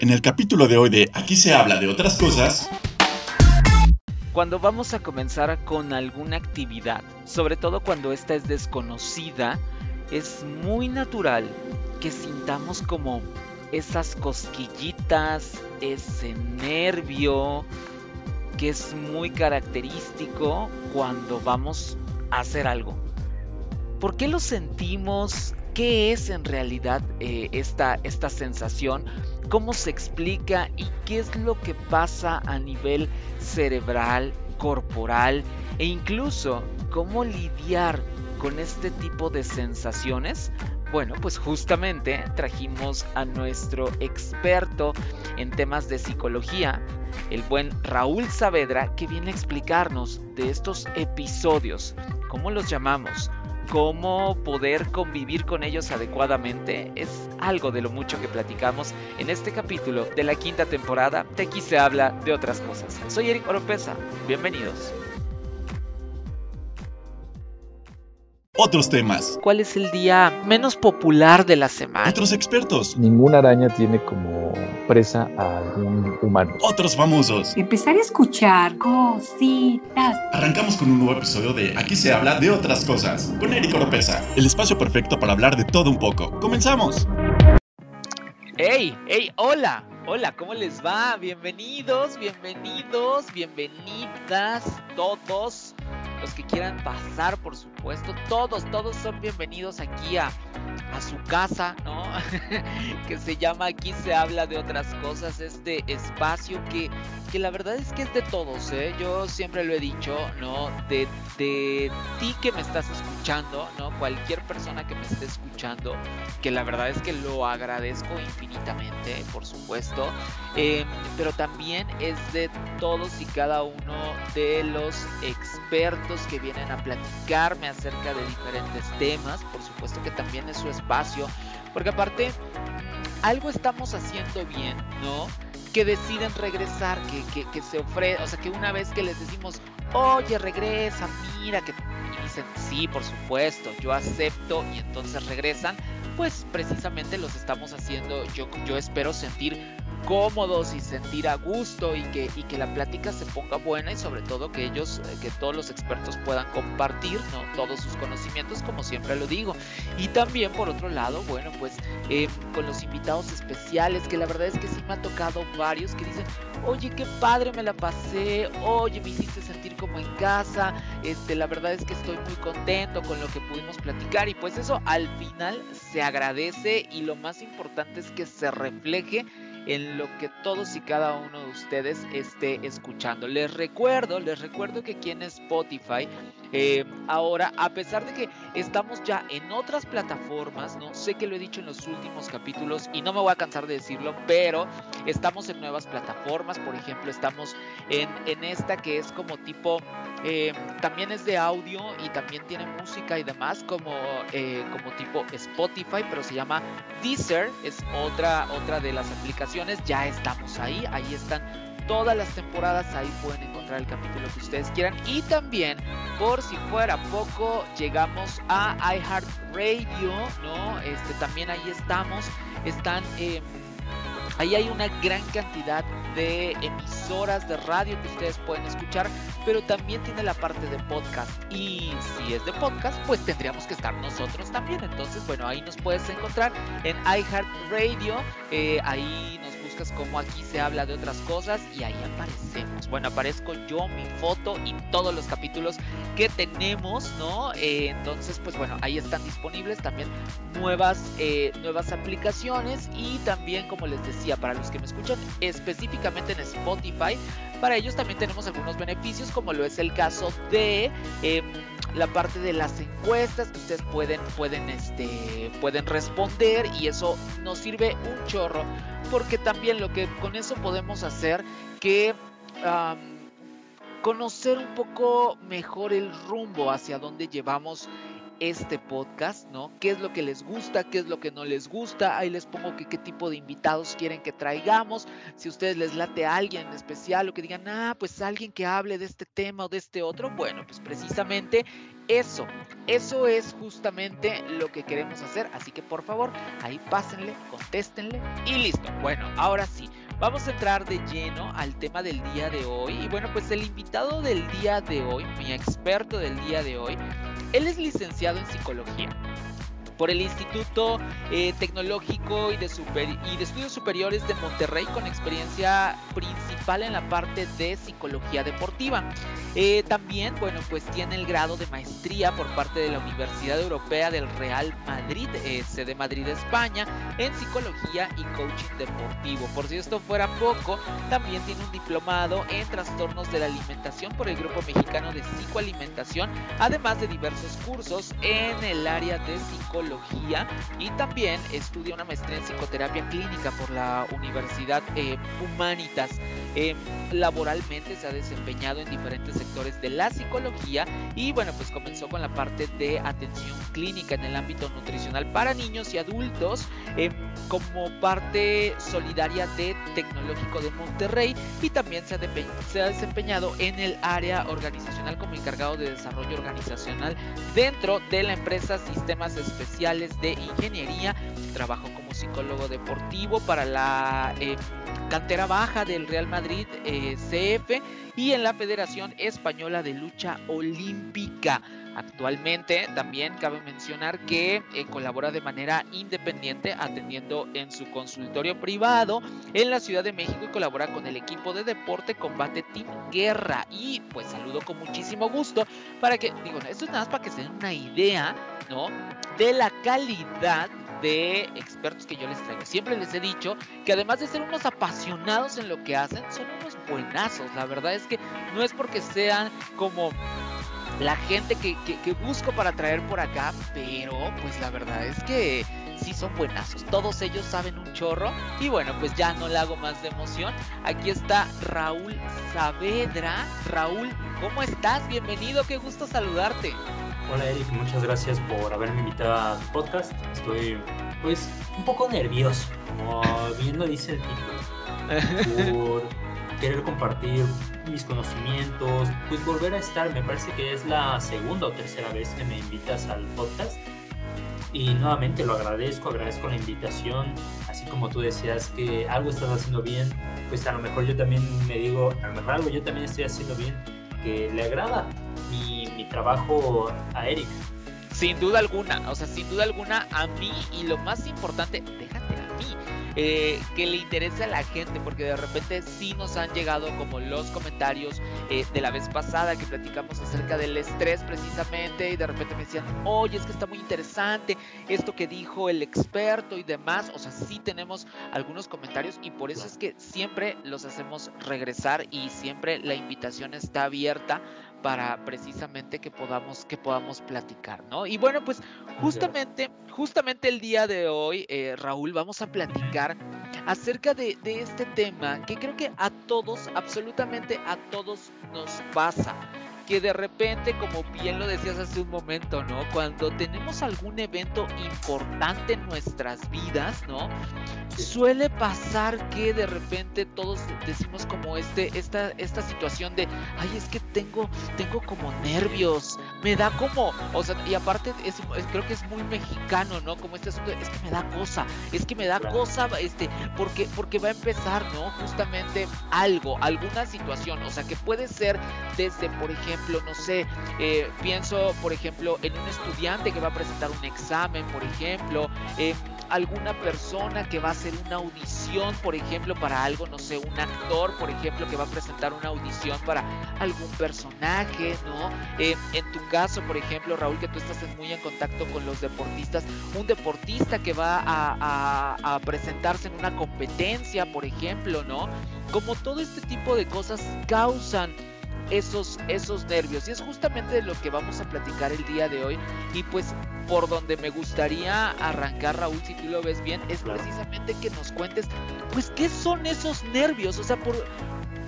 En el capítulo de hoy de Aquí se habla de otras cosas. Cuando vamos a comenzar con alguna actividad, sobre todo cuando esta es desconocida, es muy natural que sintamos como esas cosquillitas, ese nervio, que es muy característico cuando vamos a hacer algo. ¿Por qué lo sentimos? ¿Qué es en realidad eh, esta, esta sensación? ¿Cómo se explica? ¿Y qué es lo que pasa a nivel cerebral, corporal? E incluso cómo lidiar con este tipo de sensaciones? Bueno, pues justamente trajimos a nuestro experto en temas de psicología, el buen Raúl Saavedra, que viene a explicarnos de estos episodios, ¿cómo los llamamos? Cómo poder convivir con ellos adecuadamente es algo de lo mucho que platicamos en este capítulo de la quinta temporada de se habla de otras cosas. Soy Eric Oropesa, bienvenidos. Otros temas. ¿Cuál es el día menos popular de la semana? Otros expertos. Ninguna araña tiene como presa a algún humano. Otros famosos. Empezar a escuchar cositas. Arrancamos con un nuevo episodio de Aquí se habla de otras cosas. Con Eric Oropesa. El espacio perfecto para hablar de todo un poco. ¡Comenzamos! ¡Hey! ¡Hey! ¡Hola! Hola, ¿cómo les va? Bienvenidos, bienvenidos, bienvenidas todos los que quieran pasar, por supuesto, todos, todos son bienvenidos aquí a, a su casa, ¿no? que se llama Aquí se habla de otras cosas, este espacio que, que la verdad es que es de todos, ¿eh? Yo siempre lo he dicho, ¿no? De, de ti que me estás escuchando, ¿no? Cualquier persona que me esté escuchando, que la verdad es que lo agradezco infinitamente, por supuesto, eh, pero también es de todos y cada uno de los expertos que vienen a platicarme acerca de diferentes temas, por supuesto que también es su espacio, porque aparte algo estamos haciendo bien, ¿no? Que deciden regresar, que, que, se ofrece, o sea, que una vez que les decimos, oye, regresa, mira, que dicen, sí, por supuesto, yo acepto, y entonces regresan, pues precisamente los estamos haciendo, yo, yo espero sentir cómodos y sentir a gusto y que, que la plática se ponga buena y sobre todo que ellos, eh, que todos los expertos puedan compartir ¿no? todos sus conocimientos como siempre lo digo. Y también por otro lado, bueno, pues eh, con los invitados especiales, que la verdad es que sí me ha tocado varios que dicen, oye, qué padre me la pasé, oye, me hiciste sentir como en casa, este, la verdad es que estoy muy contento con lo que pudimos platicar y pues eso al final se agradece y lo más importante es que se refleje en lo que todos y cada uno de ustedes esté escuchando. Les recuerdo, les recuerdo que aquí en Spotify, eh, ahora, a pesar de que estamos ya en otras plataformas, ¿no? Sé que lo he dicho en los últimos capítulos y no me voy a cansar de decirlo, pero estamos en nuevas plataformas, por ejemplo, estamos en, en esta que es como tipo, eh, también es de audio y también tiene música y demás, como, eh, como tipo Spotify, pero se llama Deezer, es otra, otra de las aplicaciones ya estamos ahí, ahí están todas las temporadas, ahí pueden encontrar el capítulo que ustedes quieran. Y también, por si fuera poco, llegamos a iHeartRadio, ¿no? Este, también ahí estamos, están... Eh, Ahí hay una gran cantidad de emisoras de radio que ustedes pueden escuchar, pero también tiene la parte de podcast. Y si es de podcast, pues tendríamos que estar nosotros también. Entonces, bueno, ahí nos puedes encontrar en iHeartRadio. Eh, ahí nos buscas como aquí se habla de otras cosas y ahí aparecemos. Bueno, aparezco yo, mi foto y todos los capítulos que tenemos, ¿no? Eh, entonces, pues bueno, ahí están disponibles también nuevas, eh, nuevas aplicaciones y también, como les decía, para los que me escuchan específicamente en Spotify, para ellos también tenemos algunos beneficios, como lo es el caso de em, la parte de las encuestas ustedes pueden, pueden, este, pueden responder y eso nos sirve un chorro, porque también lo que con eso podemos hacer que conocer un poco mejor el rumbo hacia donde llevamos este podcast, ¿no? ¿Qué es lo que les gusta? ¿Qué es lo que no les gusta? Ahí les pongo que, qué tipo de invitados quieren que traigamos. Si ustedes les late a alguien en especial o que digan, ah, pues alguien que hable de este tema o de este otro, bueno, pues precisamente eso, eso es justamente lo que queremos hacer. Así que por favor, ahí pásenle, contéstenle y listo. Bueno, ahora sí. Vamos a entrar de lleno al tema del día de hoy. Y bueno, pues el invitado del día de hoy, mi experto del día de hoy, él es licenciado en psicología por el Instituto eh, Tecnológico y de, Estudios Superiores de Monterrey con experiencia principal en la parte de psicología deportiva. Eh, también, bueno, pues tiene el grado de maestría por parte de la Universidad Europea del Real Madrid, eh, sede Madrid, España, en psicología y coaching deportivo. Por si esto fuera poco, también tiene un diplomado en trastornos de la alimentación por el Grupo Mexicano de Psicoalimentación, además de diversos cursos en el área de psicología y también estudia una maestría en psicoterapia clínica por la Universidad eh, Humanitas. Eh, laboralmente se ha desempeñado en diferentes sectores de la psicología y bueno, pues comenzó con la parte de atención clínica en el ámbito nutricional para niños y adultos eh, como parte solidaria de Tecnológico de Monterrey y también se ha, se ha desempeñado en el área organizacional como encargado de desarrollo organizacional dentro de la empresa Sistemas Especiales de Ingeniería, trabajo como psicólogo deportivo para la eh, cantera baja del Real Madrid eh, CF y en la Federación Española de Lucha Olímpica. Actualmente también cabe mencionar que eh, colabora de manera independiente atendiendo en su consultorio privado en la Ciudad de México y colabora con el equipo de deporte combate Team Guerra. Y pues saludo con muchísimo gusto para que, digo, esto es nada más para que se den una idea, ¿no? De la calidad de expertos que yo les traigo. Siempre les he dicho que además de ser unos apasionados en lo que hacen, son unos buenazos. La verdad es que no es porque sean como la gente que, busco para traer por acá, pero pues la verdad es que sí son buenazos. Todos ellos saben un chorro. Y bueno, pues ya no le hago más de emoción. Aquí está Raúl Saavedra. Raúl, ¿cómo estás? Bienvenido, qué gusto saludarte. Hola Eric, muchas gracias por haberme invitado a tu podcast. Estoy pues un poco nervioso, como bien lo dice el título, por querer compartir mis conocimientos, pues volver a estar, me parece que es la segunda o tercera vez que me invitas al podcast. Y nuevamente lo agradezco, agradezco la invitación, así como tú decías que algo estás haciendo bien, pues a lo mejor yo también me digo, a lo mejor algo yo también estoy haciendo bien, que le agrada mi, trabajo a Eric. Sin duda alguna, o sea, sin duda alguna a mí y lo más importante, déjate a mí, eh, que le interese a la gente, porque de repente sí nos han llegado como los comentarios eh, de la vez pasada que platicamos acerca del estrés precisamente y de repente me decían, oye, es que está muy interesante esto que dijo el experto y demás, o sea, sí tenemos algunos comentarios y por eso es que siempre los hacemos regresar y siempre la invitación está abierta para precisamente que podamos, que podamos platicar, ¿no? Y bueno, pues justamente, justamente el día de hoy, eh, Raúl, vamos a platicar acerca de, de este tema que creo que a todos, absolutamente a todos nos pasa que de repente, como bien lo decías hace un momento, ¿no? Cuando tenemos algún evento importante en nuestras vidas, ¿no? Suele pasar que de repente todos decimos como este, esta, esta situación de, ay, es que tengo, tengo como nervios, me da como, o sea, y aparte es, creo que es muy mexicano, ¿no? Como este asunto, es que me da cosa, es que me da cosa, este, porque, porque va a empezar, ¿no? Justamente algo, alguna situación, o sea, que puede ser desde, por ejemplo, no sé, eh, pienso, por ejemplo, en un estudiante que va a presentar un examen, por ejemplo, eh, alguna persona que va a hacer una audición, por ejemplo, para algo, no sé, un actor, por ejemplo, que va a presentar una audición para algún personaje, ¿no? Eh, en tu caso, por ejemplo, Raúl, que tú estás muy en contacto con los deportistas, un deportista que va a, a presentarse en una competencia, por ejemplo, ¿no? Como todo este tipo de cosas causan esos, esos nervios. Y es justamente de lo que vamos a platicar el día de hoy. Y pues por donde me gustaría arrancar, Raúl, si tú lo ves bien, es precisamente que nos cuentes, pues, ¿qué son esos nervios? O sea, por,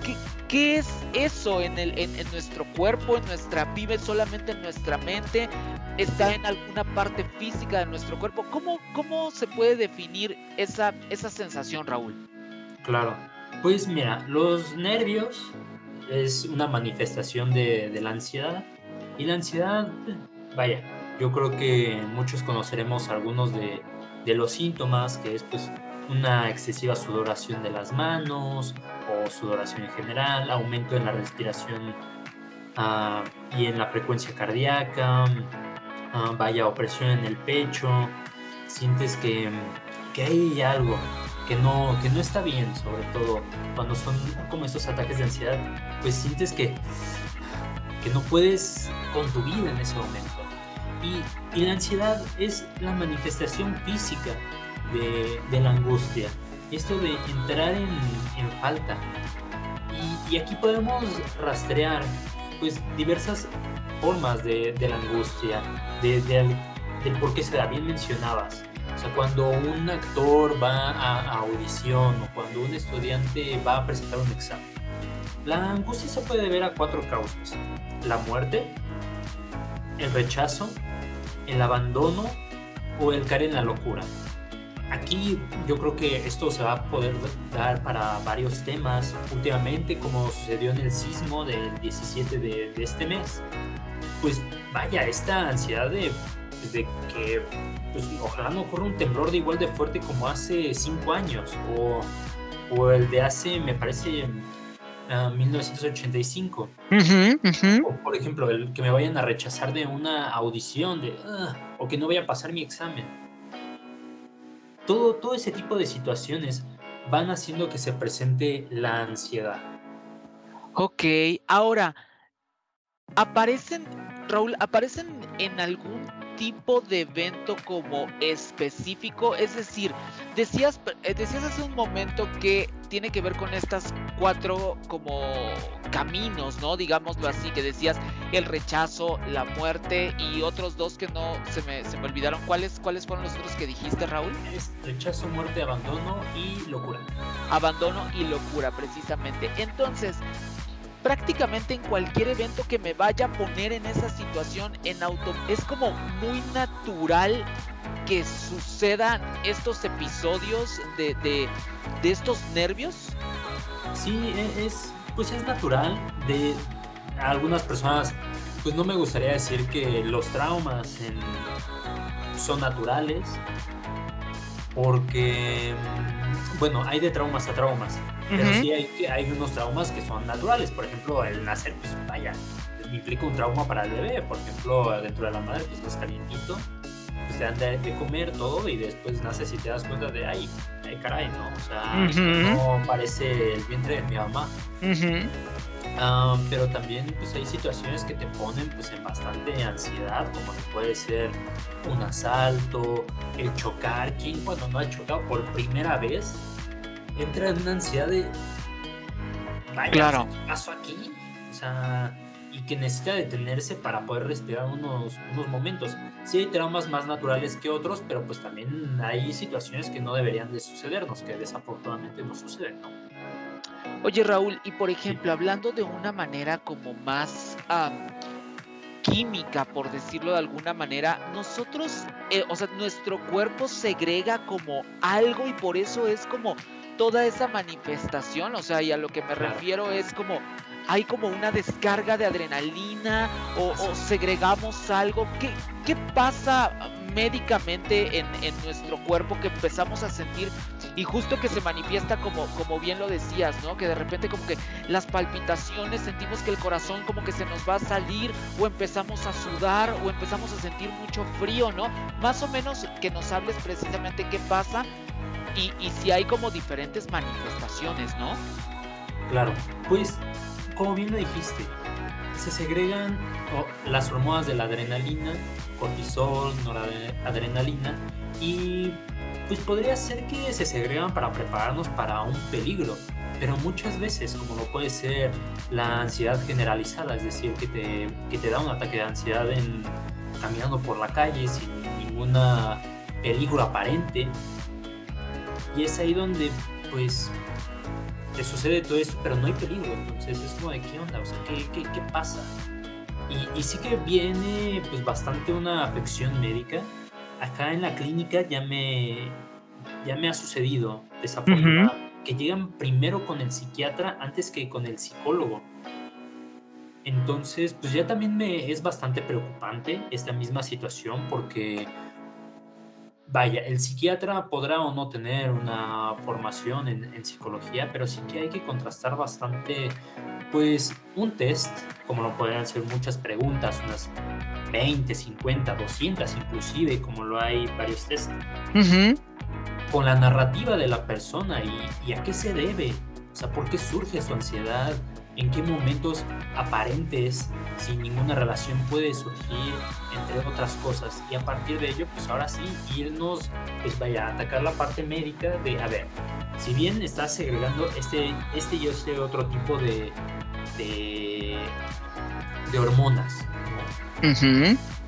¿qué, ¿Qué es eso en, el, en, nuestro cuerpo, en nuestra, vive solamente en nuestra mente? ¿Está en alguna parte física de nuestro cuerpo? ¿Cómo, cómo se puede definir esa, esa sensación, Raúl? Claro, pues mira, los nervios es una manifestación de, de la ansiedad. Y la ansiedad, vaya, yo creo que muchos conoceremos algunos de, de los síntomas, que es pues una excesiva sudoración de las manos o sudoración en general, aumento en la respiración ah, y en la frecuencia cardíaca, uh, vaya opresión en el pecho, sientes que, que, hay algo que no, que no está bien, sobre todo cuando son como estos ataques de ansiedad, pues sientes que, que no puedes con tu vida en ese momento. Y, y la ansiedad es la manifestación física de, la angustia, esto de entrar en, falta. Y, aquí podemos rastrear pues diversas formas de, la angustia, de, del por qué se da, bien mencionabas. O sea, cuando un actor va a, audición o cuando un estudiante va a presentar un examen. La angustia se puede ver a cuatro causas. La muerte, el rechazo, el abandono o el caer en la locura. Aquí yo creo que esto se va a poder dar para varios temas últimamente, como sucedió en el sismo del 17 de, este mes. Pues vaya, esta ansiedad de, de que pues, ojalá no ocurra un temblor de igual de fuerte como hace cinco años, o, o el de hace, me parece, 1985. O por ejemplo, el que me vayan a rechazar de una audición, de, o que no vaya a pasar mi examen todo, todo ese tipo de situaciones van haciendo que se presente la ansiedad. Ok, ahora, ¿aparecen, Raúl, aparecen en algún tipo de evento como específico? Es decir, decías, eh, decías hace un momento que tiene que ver con estas cuatro como caminos, ¿no? Digámoslo así, que decías el rechazo, la muerte y otros dos que no se me, se me olvidaron. ¿Cuáles, ¿Cuáles fueron los otros que dijiste, Raúl? Es rechazo, muerte, abandono y locura. Abandono y locura, precisamente. Entonces, prácticamente en cualquier evento que me vaya a poner en esa situación en auto es como muy natural que sucedan estos episodios de, de, estos nervios? Sí, e, es, pues es natural. De algunas personas, pues no me gustaría decir que los traumas son naturales, porque, bueno, hay de traumas a traumas, pero sí hay, hay unos traumas que son naturales. Por ejemplo, el nacer, pues vaya, implica un trauma para el bebé. Por ejemplo, dentro de la madre, pues es calientito pues, te dan de, comer todo y después naces y te das cuenta de, ay, ay caray, ¿no? O sea, no parece el vientre de mi mamá. pero también pues hay situaciones que te ponen pues en bastante ansiedad, como que puede ser un asalto, el chocar, quien cuando no ha chocado por primera vez entra en una ansiedad de vaya, claro. ¿qué pasó aquí? O sea, y que necesita detenerse para poder respirar unos, unos momentos. Sí hay traumas más naturales que otros, pero pues también hay situaciones que no deberían de sucedernos, que desafortunadamente no suceden, ¿no? Oye Raúl, y por ejemplo, hablando de una manera como más química, por decirlo de alguna manera, nosotros, eh, o sea, nuestro cuerpo segrega como algo y por eso es como toda esa manifestación, o sea, y a lo que me refiero es como hay como una descarga de adrenalina o, segregamos algo. ¿Qué, qué pasa médicamente en, en, nuestro cuerpo que empezamos a sentir y justo que se manifiesta como, como bien lo decías, ¿no? Que de repente como que las palpitaciones sentimos que el corazón como que se nos va a salir o empezamos a sudar o empezamos a sentir mucho frío, ¿no? Más o menos que nos hables precisamente qué pasa y, y si hay como diferentes manifestaciones, ¿no? Claro, pues como bien lo dijiste, se segregan las hormonas de la adrenalina, cortisol, noradrenalina y pues podría ser que se segregan para prepararnos para un peligro, pero muchas veces, como lo puede ser la ansiedad generalizada, es decir, que te, que te da un ataque de ansiedad en, caminando por la calle sin ninguna peligro aparente, y es ahí donde pues te sucede todo esto, pero no hay peligro. Entonces es como de qué onda, o sea, ¿qué, qué, qué pasa? Y, y, sí que viene pues bastante una afección médica. Acá en la clínica ya me, ya me ha sucedido de esa forma, que llegan primero con el psiquiatra antes que con el psicólogo. Entonces, pues ya también me es bastante preocupante esta misma situación porque vaya, el psiquiatra podrá o no tener una formación en, psicología, pero sí que hay que contrastar bastante, pues, un test, como lo podrían ser muchas preguntas, unas 20, 50, 200 inclusive, como lo hay varios test, con la narrativa de la persona y, y a qué se debe, o sea, por qué surge su ansiedad, en qué momentos aparentes, sin ninguna relación, puede surgir, entre otras cosas. Y a partir de ello, pues ahora sí, irnos, pues vaya, a atacar la parte médica de, a ver, si bien estás segregando este, este y este otro tipo de, de, de hormonas,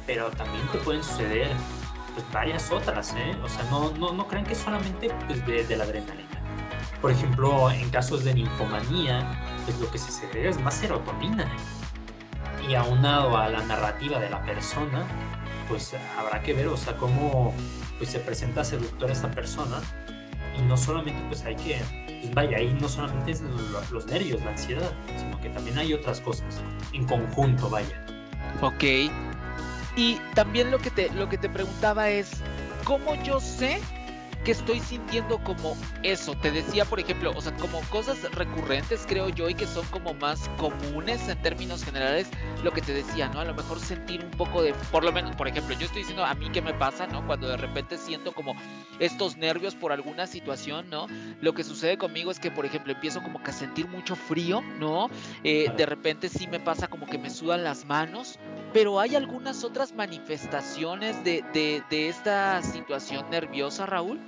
pero también te pueden suceder pues, varias otras, ¿eh? O sea, no, no, no crean que solamente pues, de, de la adrenalina. Por ejemplo, en casos de ninfomanía, pues lo que se segrega es más serotonina. Y aunado a la narrativa de la persona, pues habrá que ver, o sea, cómo pues, se presenta seductora esta persona. Y no solamente, pues hay que, pues vaya, ahí no solamente es los nervios, la ansiedad, sino que también hay otras cosas en conjunto, vaya. Ok. Y también lo que te, lo que te preguntaba es, ¿cómo yo sé que estoy sintiendo como eso. Te decía, por ejemplo, o sea, como cosas recurrentes, creo yo, y que son como más comunes en términos generales, lo que te decía, ¿no? A lo mejor sentir un poco de, por lo menos, por ejemplo, yo estoy diciendo a mí qué me pasa, ¿no? Cuando de repente siento como estos nervios por alguna situación, ¿no? Lo que sucede conmigo es que, por ejemplo, empiezo como que a sentir mucho frío, ¿no? Eh, de repente sí me pasa como que me sudan las manos, pero hay algunas otras manifestaciones de, de, de esta situación nerviosa, Raúl.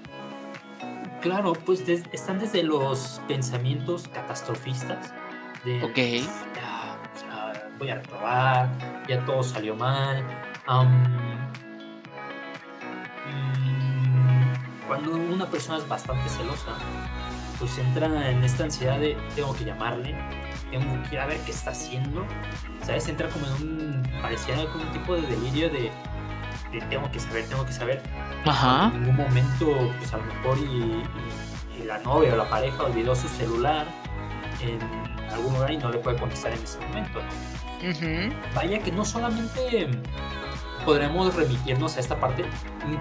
Claro, pues están desde los pensamientos catastrofistas. De, ok. Ya, voy a reprobar, ya todo salió mal. Mm, cuando una persona es bastante celosa, pues entra en esta ansiedad de tengo que llamarle, tengo que ir a ver qué está haciendo. ¿Sabes? Entra como en un. parecía como un tipo de delirio de tengo que saber, tengo que saber. Ajá. En ningún momento, pues a lo mejor y, la novia o la pareja olvidó su celular en algún lugar y no le puede contestar en ese momento, Vaya que no solamente podremos remitirnos a esta parte.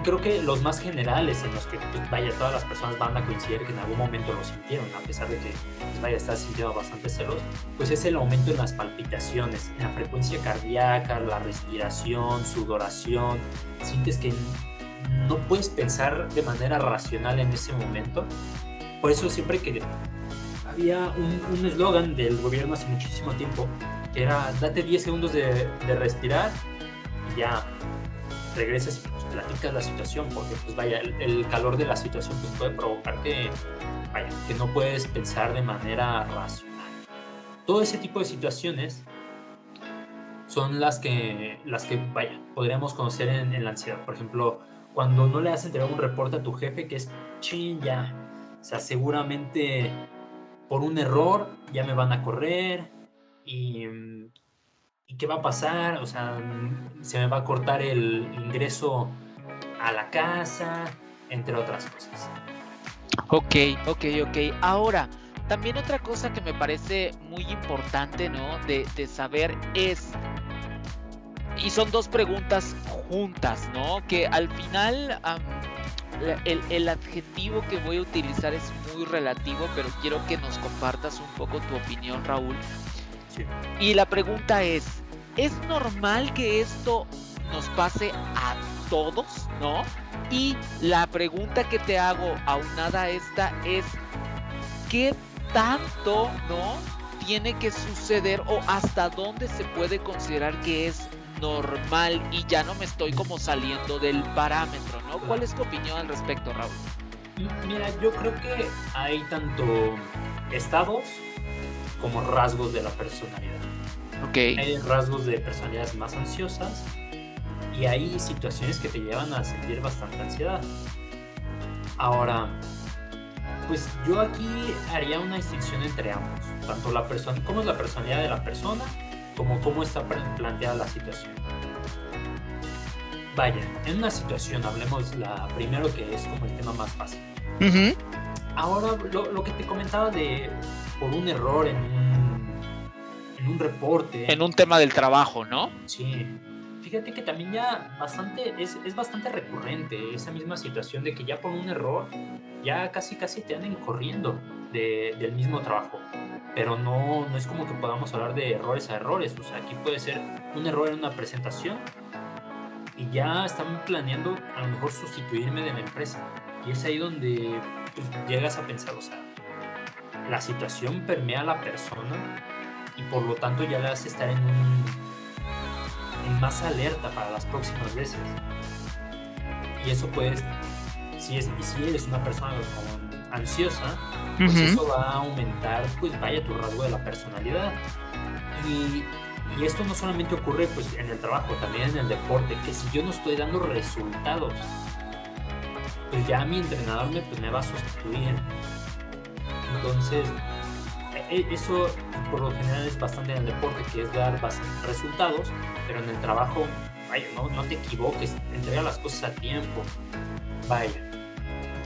Creo que los más generales en los que, pues, vaya, todas las personas van a coincidir que en algún momento lo sintieron, a pesar de que, pues, vaya, estás sintiendo bastante celos, pues es el aumento en las palpitaciones, en la frecuencia cardíaca, la respiración, sudoración. Sientes que no puedes pensar de manera racional en ese momento. Por eso siempre que había un eslogan del gobierno hace muchísimo tiempo, que era date 10 segundos de, de respirar ya regresas y pues, platicas la situación, porque pues vaya, el, calor de la situación pues, puede provocar que, vaya, que no puedes pensar de manera racional. Todo ese tipo de situaciones son las que, las que vaya, podríamos conocer en, la ansiedad. Por ejemplo, cuando no le has entregado un reporte a tu jefe que es, ching, ya, o sea, seguramente por un error ya me van a correr y mm, ¿y qué va a pasar? O sea, se me va a cortar el ingreso a la casa, entre otras cosas. Ok, ok, ok. Ahora, también otra cosa que me parece muy importante, ¿no? De, saber es, y son dos preguntas juntas, ¿no? Que al final el, el, adjetivo que voy a utilizar es muy relativo, pero quiero que nos compartas un poco tu opinión, Raúl. Y la pregunta es, ¿es normal que esto nos pase a todos, no? Y la pregunta que te hago aunada a esta es, ¿qué tanto, no? Tiene que suceder o hasta dónde se puede considerar que es normal y ya no me estoy como saliendo del parámetro, ¿no? ¿Cuál es tu opinión al respecto, Raúl? Mira, yo creo que hay tanto estados como rasgos de la personalidad. Okay. Hay rasgos de personalidades más ansiosas y hay situaciones que te llevan a sentir bastante ansiedad. Ahora, pues yo aquí haría una distinción entre ambos, tanto la persona, cómo es la personalidad de la persona, como cómo está planteada la situación. Vaya, en una situación, hablemos la primero que es como el tema más fácil. Ahora, lo, lo, que te comentaba de por un error en un, en un reporte. En un tema del trabajo, ¿no? Sí. Fíjate que también ya bastante, es, es bastante recurrente esa misma situación de que ya por un error, ya casi casi te anden corriendo de, del mismo trabajo. Pero no, no es como que podamos hablar de errores a errores. O sea, aquí puede ser un error en una presentación y ya están planeando a lo mejor sustituirme de la empresa. Y es ahí donde pues, llegas a pensar, o sea, la situación permea a la persona y por lo tanto ya le hace estar en un en más alerta para las próximas veces. Y eso puede, si, es, si eres una persona ansiosa, pues eso va a aumentar, pues vaya tu rasgo de la personalidad. Y, y, esto no solamente ocurre pues en el trabajo, también en el deporte, que si yo no estoy dando resultados, pues ya mi entrenador me, pues, me va a sustituir. Entonces, e, e, eso por lo general es bastante en el deporte, que es dar resultados, pero en el trabajo, vaya, no, no te equivoques, entrega las cosas a tiempo. Vaya,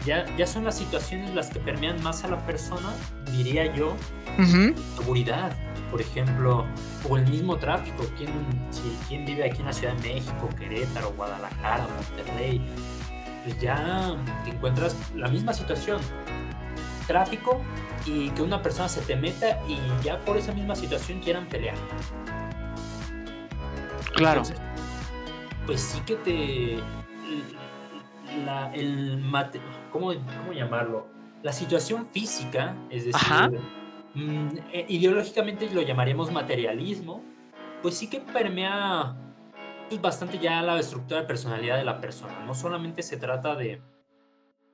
ya, ya son las situaciones las que permean más a la persona, diría yo, seguridad, por ejemplo, o el mismo tráfico. ¿Quién, si, ¿Quién vive aquí en la Ciudad de México, Querétaro, Guadalajara, Monterrey? Pues ya te encuentras la misma situación. Tráfico y que una persona se te meta y ya por esa misma situación quieran pelear. Claro. pues sí que te... La, el mate, ¿cómo, ¿Cómo llamarlo? La situación física, es decir, mm, eh, ideológicamente lo llamaríamos materialismo, pues sí que permea pues, bastante ya la estructura de personalidad de la persona. No solamente se trata de,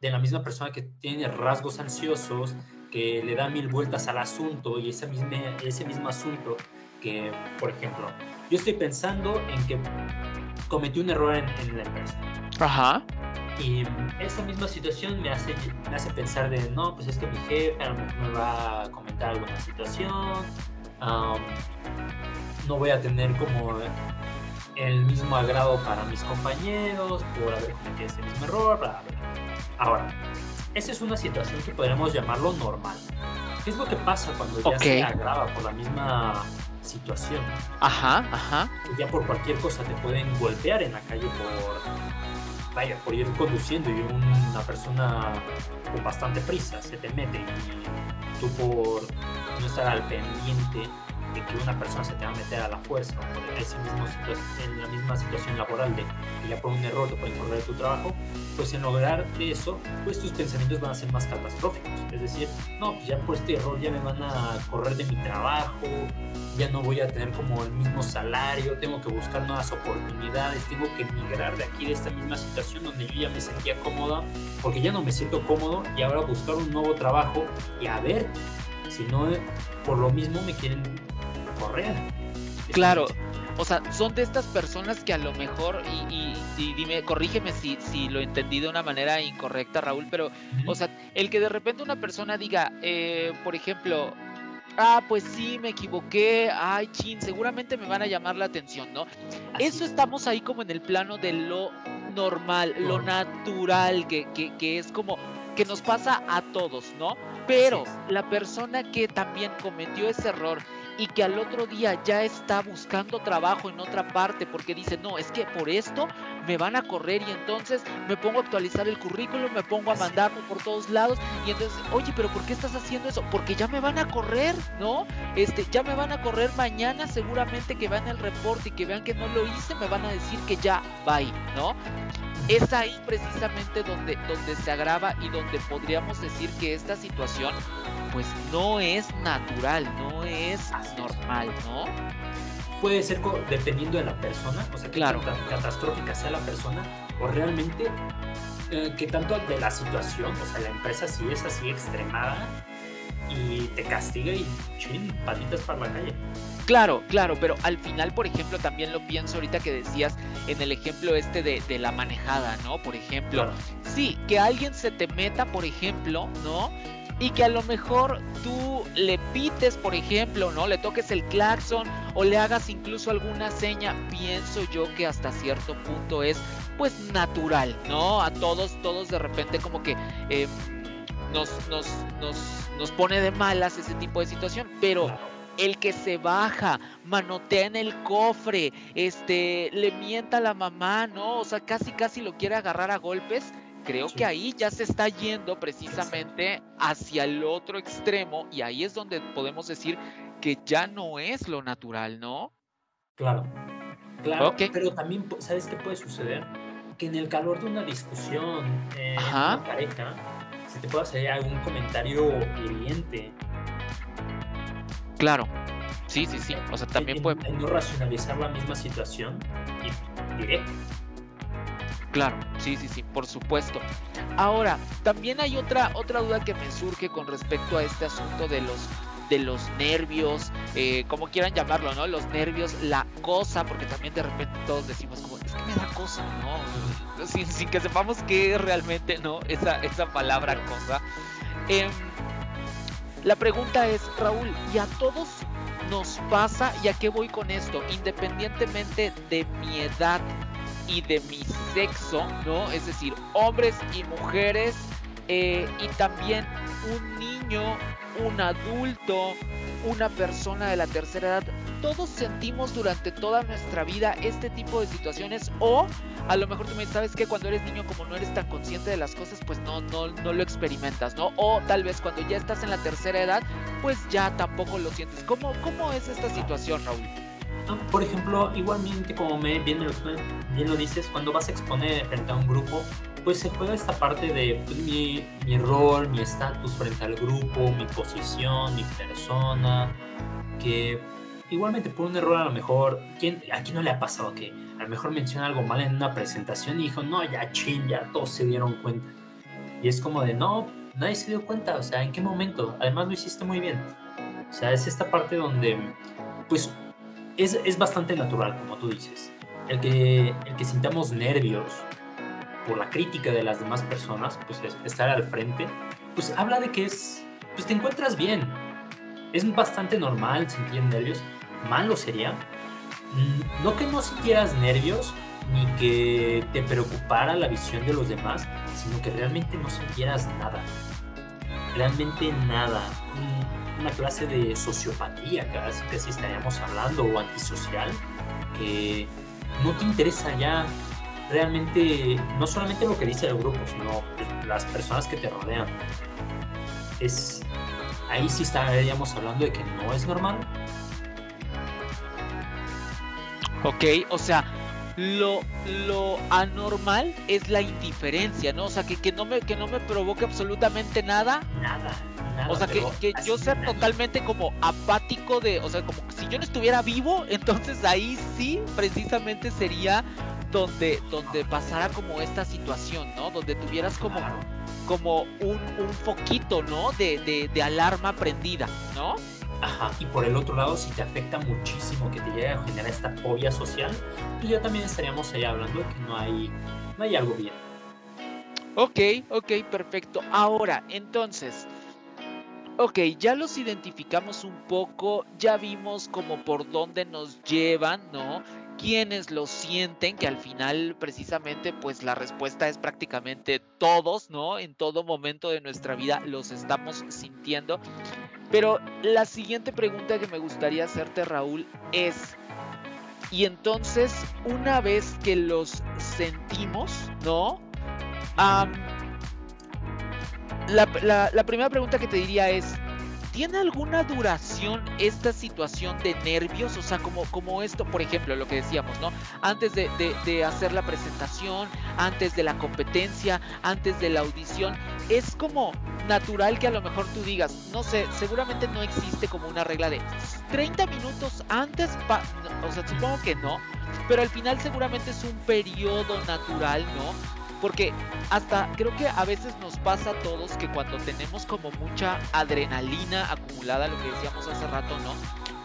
de la misma persona que tiene rasgos ansiosos, que le da mil vueltas al asunto y ese mismo, ese mismo asunto que, por ejemplo, yo estoy pensando en que cometí un error en, la empresa. Ajá. Y esa misma situación me hace, me hace pensar de, no, pues es que mi jefe me va a comentar alguna situación, no voy a tener como el mismo agrado para mis compañeros por haber cometido ese mismo error. Bla, Ahora, esa es una situación que podríamos llamarlo normal. ¿Qué es lo que pasa cuando ya se agrava por la misma situación? Ajá, ajá. Ya por cualquier cosa te pueden golpear en la calle por, vaya, por ir conduciendo y una persona con bastante prisa se te mete y tú por no estar al pendiente de que una persona se te va a meter a la fuerza o ese mismo en la misma situación laboral de que ya por un error te pueden correr tu trabajo, pues en lograr eso, pues tus pensamientos van a ser más catastróficos. Es decir, no, pues ya por este error ya me van a correr de mi trabajo, ya no voy a tener como el mismo salario, tengo que buscar nuevas oportunidades, tengo que emigrar de aquí, de esta misma situación donde yo ya me sentía cómoda, porque ya no me siento cómodo y ahora buscar un nuevo trabajo y a ver si no por lo mismo me quieren correr. Claro, o sea, son de estas personas que a lo mejor, y, dime, corrígeme si, si lo entendí de una manera incorrecta, Raúl, pero, o sea, el que de repente una persona diga, eh, por ejemplo, ah, pues sí, me equivoqué, ay, chin, seguramente me van a llamar la atención, ¿no? Eso estamos ahí como en el plano de lo normal, lo natural, que, que, que es como que nos pasa a todos, ¿no? Pero la persona que también cometió ese error y que al otro día ya está buscando trabajo en otra parte porque dice, no, es que por esto me van a correr y entonces me pongo a actualizar el currículum, me pongo a mandarlo por todos lados y entonces, oye, pero ¿por qué estás haciendo eso? Porque ya me van a correr, ¿no? Este, ya me van a correr mañana seguramente que vean el reporte y que vean que no lo hice, me van a decir que ya, bye, ¿no? Es ahí precisamente donde, donde se agrava y donde podríamos decir que esta situación pues no es natural, no es normal, ¿no? Puede ser dependiendo de la persona, o sea, que tan catastrófica sea la persona, o realmente eh, que tanto de la situación, o sea, la empresa si es así extremada, y te castiga y chin, patitas para la calle. Claro, claro, pero al final, por ejemplo, también lo pienso ahorita que decías en el ejemplo este de, de la manejada, ¿no? Por ejemplo, sí, que alguien se te meta, por ejemplo, ¿no? Y que a lo mejor tú le pites, por ejemplo, ¿no? Le toques el claxon o le hagas incluso alguna seña, pienso yo que hasta cierto punto es pues natural, ¿no? A todos, todos de repente como que em, nos, nos, nos, nos pone de malas ese tipo de situación, pero el que se baja, manotea en el cofre, este, le mienta a la mamá, ¿no? O sea, casi casi lo quiere agarrar a golpes creo que ahí ya se está yendo precisamente hacia el otro extremo y ahí es donde podemos decir que ya no es lo natural, ¿no? Claro, claro, pero también, ¿sabes qué puede suceder? Que en el calor de una discusión eh, en una pareja se te puede hacer algún comentario hiriente. Claro, sí, sí, sí, o sea, también puede... no racionalizar la misma situación y directo. Claro, sí, sí, sí, por supuesto. Ahora, también hay otra, otra duda que me surge con respecto a este asunto de los de los nervios, eh, como quieran llamarlo, ¿no? Los nervios, la cosa, porque también de repente todos decimos como, es que me da cosa, ¿no? Sin, que sepamos qué es realmente, ¿no? Esa, esa palabra cosa. Em, la pregunta es, Raúl, ¿y a todos nos pasa? ¿Y a qué voy con esto? Independientemente de mi edad, y de mi sexo, ¿no? Es decir, hombres y mujeres eh, y también un niño, un adulto, una persona de la tercera edad. Todos sentimos durante toda nuestra vida este tipo de situaciones o a lo mejor tú me sabes que cuando eres niño como no eres tan consciente de las cosas, pues no, no, no lo experimentas, ¿no? O tal vez cuando ya estás en la tercera edad, pues ya tampoco lo sientes. ¿Cómo, cómo es esta situación, Raúl? Por ejemplo, igualmente como bien, bien lo dices, cuando vas a exponer frente a un grupo, pues se juega esta parte de pues, mi, mi, rol, mi estatus frente al grupo, mi posición, mi persona, que igualmente por un error a lo mejor, ¿quién, aquí no le ha pasado que a lo mejor menciona algo mal en una presentación y dijo, no, ya ching, ya todos se dieron cuenta. Y es como de, no, nadie se dio cuenta, o sea, ¿en qué momento? Además lo hiciste muy bien. O sea, es esta parte donde, pues es, bastante natural, como tú dices. El que, el que sintamos nervios por la crítica de las demás personas, pues estar al frente, pues habla de que es, pues te encuentras bien. Es bastante normal sentir nervios. Malo sería mm, no que no sintieras nervios ni que te preocupara la visión de los demás, sino que realmente no sintieras nada. Realmente nada. Una clase de sociopatía, casi casi estaríamos hablando, o antisocial, que no te interesa ya realmente, no solamente lo que dice el grupo, sino las personas que te rodean. Es, ahí sí estaríamos hablando de que no es normal. Ok, o sea, lo, lo anormal es la indiferencia, ¿no? O sea, que, que, no me, que no me provoque absolutamente nada. Nada o sea, que, que yo sea totalmente como apático de, o sea, como si yo no estuviera vivo, entonces ahí sí, precisamente sería donde, donde pasara como esta situación, ¿no? Donde tuvieras como, como un, un foquito, ¿no? De, de, de alarma prendida, ¿no? Ajá, y por el otro lado, si te afecta muchísimo que te llegue a generar esta fobia social, pues ya también estaríamos ahí hablando de que no hay, no hay algo bien. Ok, ok, perfecto. Ahora, entonces, Ok, ya los identificamos un poco, ya vimos como por dónde nos llevan, ¿no? Quienes lo sienten, que al final precisamente pues la respuesta es prácticamente todos, ¿no? En todo momento de nuestra vida los estamos sintiendo. Pero la siguiente pregunta que me gustaría hacerte, Raúl, es, y entonces una vez que los sentimos, ¿no? La, primera pregunta que te diría es, ¿tiene alguna duración esta situación de nervios? O sea, como, como esto, por ejemplo, lo que decíamos, ¿no? Antes de, hacer la presentación, antes de la competencia, antes de la audición, es como natural que a lo mejor tú digas, no sé, seguramente no existe como una regla de 30 minutos antes, o sea, supongo que no, pero al final seguramente es un periodo natural, ¿no? Porque hasta creo que a veces nos pasa a todos que cuando tenemos como mucha adrenalina acumulada, lo que decíamos hace rato, ¿no?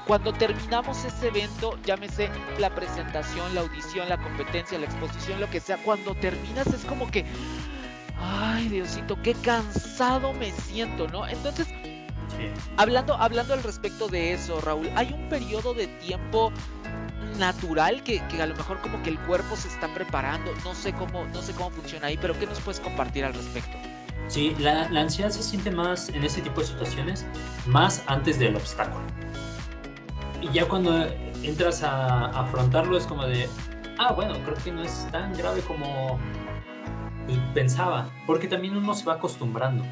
Cuando terminamos ese evento, llámese la presentación, la audición, la competencia, la exposición, lo que sea, cuando terminas es como que, ay Diosito, qué cansado me siento, ¿no? Entonces, hablando, hablando al respecto de eso, Raúl, hay un periodo de tiempo natural que, a lo mejor como que el cuerpo se está preparando. No sé cómo, no sé cómo funciona ahí, pero ¿qué nos puedes compartir al respecto? Sí, la, ansiedad se siente más en ese tipo de situaciones, más antes del obstáculo. Y ya cuando entras a, afrontarlo es como de, ah, bueno, creo que no es tan grave como pensaba, porque también uno se va acostumbrando.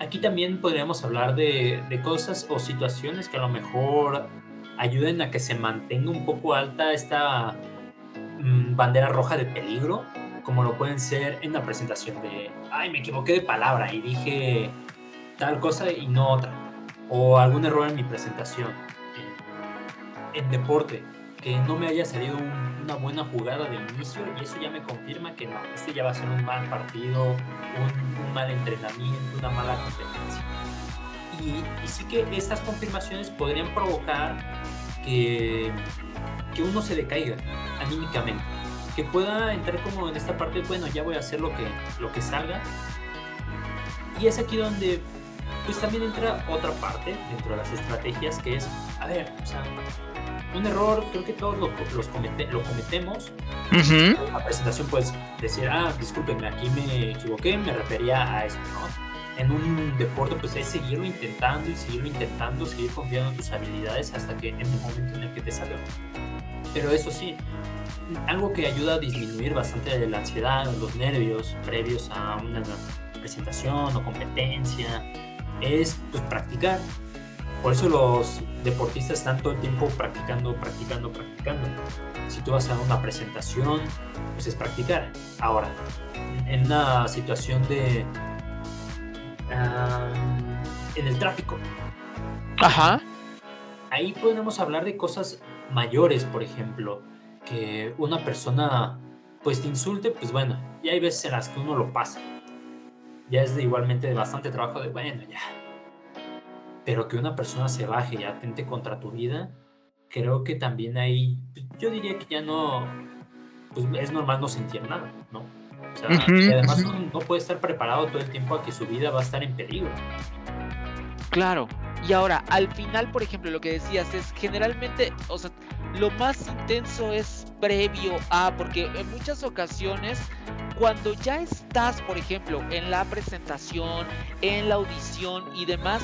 Aquí también podríamos hablar de, de cosas o situaciones que a lo mejor ayuden a que se mantenga un poco alta esta mm, bandera roja de peligro, como lo pueden ser en la presentación de, ay, me equivoqué de palabra y dije tal cosa y no otra, o algún error en mi presentación. En, deporte, que no me haya salido una buena jugada de inicio y eso ya me confirma que no, este ya va a ser un mal partido, un, un mal entrenamiento, una mala competencia. Y, sí que estas confirmaciones podrían provocar que, que uno se decaiga anímicamente, que pueda entrar como en esta parte, bueno, ya voy a hacer lo que, lo que salga. Y es aquí donde pues también entra otra parte dentro de las estrategias que es, a ver, o sea, un error, creo que todos lo, los lo cometemos. En la presentación puedes decir, ah, discúlpenme, aquí me equivoqué, me refería a eso, ¿no? en un deporte pues es seguirlo intentando y seguirlo intentando, seguir confiando en tus habilidades hasta que en el momento en el que te salga. Pero eso sí, algo que ayuda a disminuir bastante la ansiedad, los nervios previos a una presentación o competencia, es pues practicar. Por eso los deportistas están todo el tiempo practicando, practicando, practicando. Si tú vas a una presentación, pues es practicar. Ahora, en una situación de en el tráfico. Ajá. Ahí podemos hablar de cosas mayores, por ejemplo, que una persona pues te insulte, pues bueno, y hay veces en las que uno lo pasa. Ya es de, igualmente de bastante trabajo de, bueno, ya. Pero que una persona se baje y atente contra tu vida, creo que también ahí, yo diría que ya no, pues es normal no sentir nada, ¿no? y además no, puede estar preparado todo el tiempo a que su vida va a estar en peligro. Claro. Y ahora, al final, por ejemplo, lo que decías es generalmente, o sea, lo más intenso es previo a, porque en muchas ocasiones, cuando ya estás, por ejemplo, en la presentación, en la audición y demás,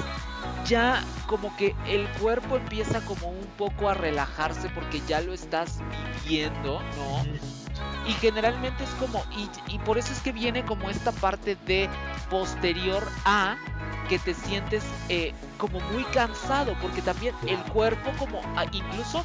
ya como que el cuerpo empieza como un poco a relajarse porque ya lo estás viviendo, ¿no? Y generalmente es como, y, por eso es que viene como esta parte de posterior a que te sientes eh, como muy cansado, porque también el cuerpo como, ah, incluso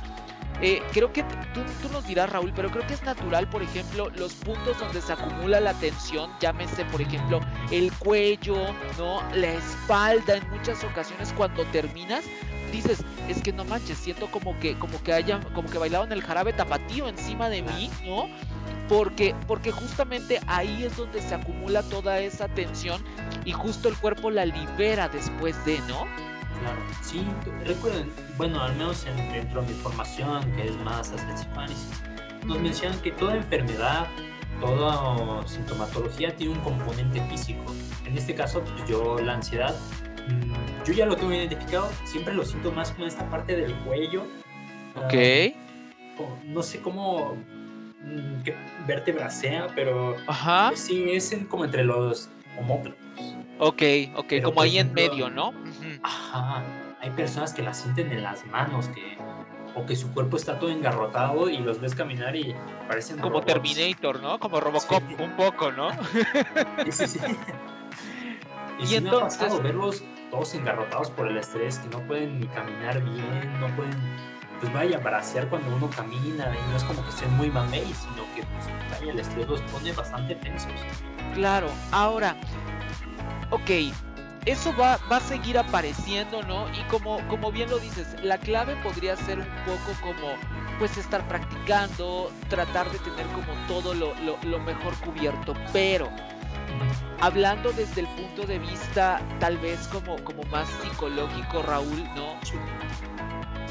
eh, creo que tú, tú, nos dirás, Raúl, pero creo que es natural, por ejemplo, los puntos donde se acumula la tensión, llámese, por ejemplo, el cuello, ¿no? La espalda, en muchas ocasiones cuando terminas, dices, es que no manches, siento como que, como que haya, como que bailaban el jarabe tapatío encima de mí, ¿no? Porque, porque justamente ahí es donde se acumula toda esa tensión y justo el cuerpo la libera después de, ¿no? Claro, sí, recuerden, bueno, al menos dentro de mi formación, que es más psicoanálisis, nos mencionan que toda enfermedad, toda sintomatología tiene un componente físico. En este caso, pues yo la ansiedad Mm, yo ya lo tengo identificado, siempre lo siento más con esta parte del cuello. Ok. no sé cómo mm, qué vértebra sea, pero Ajá. sí es como entre los homóplatos. Ok, ok, como ahí en medio, ¿no? Ajá. Hay personas que la sienten en las manos, que o que su cuerpo está todo engarrotado y los ves caminar y parecen como Terminator, ¿no? Como Robocop, un poco, ¿no? sí, sí, sí. Y, entonces... me ha pasado verlos todos engarrotados por el estrés, que no pueden ni caminar bien, no pueden, pues vaya, bracear cuando uno camina, y no es como que sean muy mamey, sino que pues, el estrés los pone bastante tensos. Claro, ahora, ok, eso va, va a seguir apareciendo, ¿no? Y como, como bien lo dices, la clave podría ser un poco como pues estar practicando, tratar de tener como todo lo, lo mejor cubierto, pero hablando desde el punto de vista tal vez como, como más psicológico, Raúl, ¿no?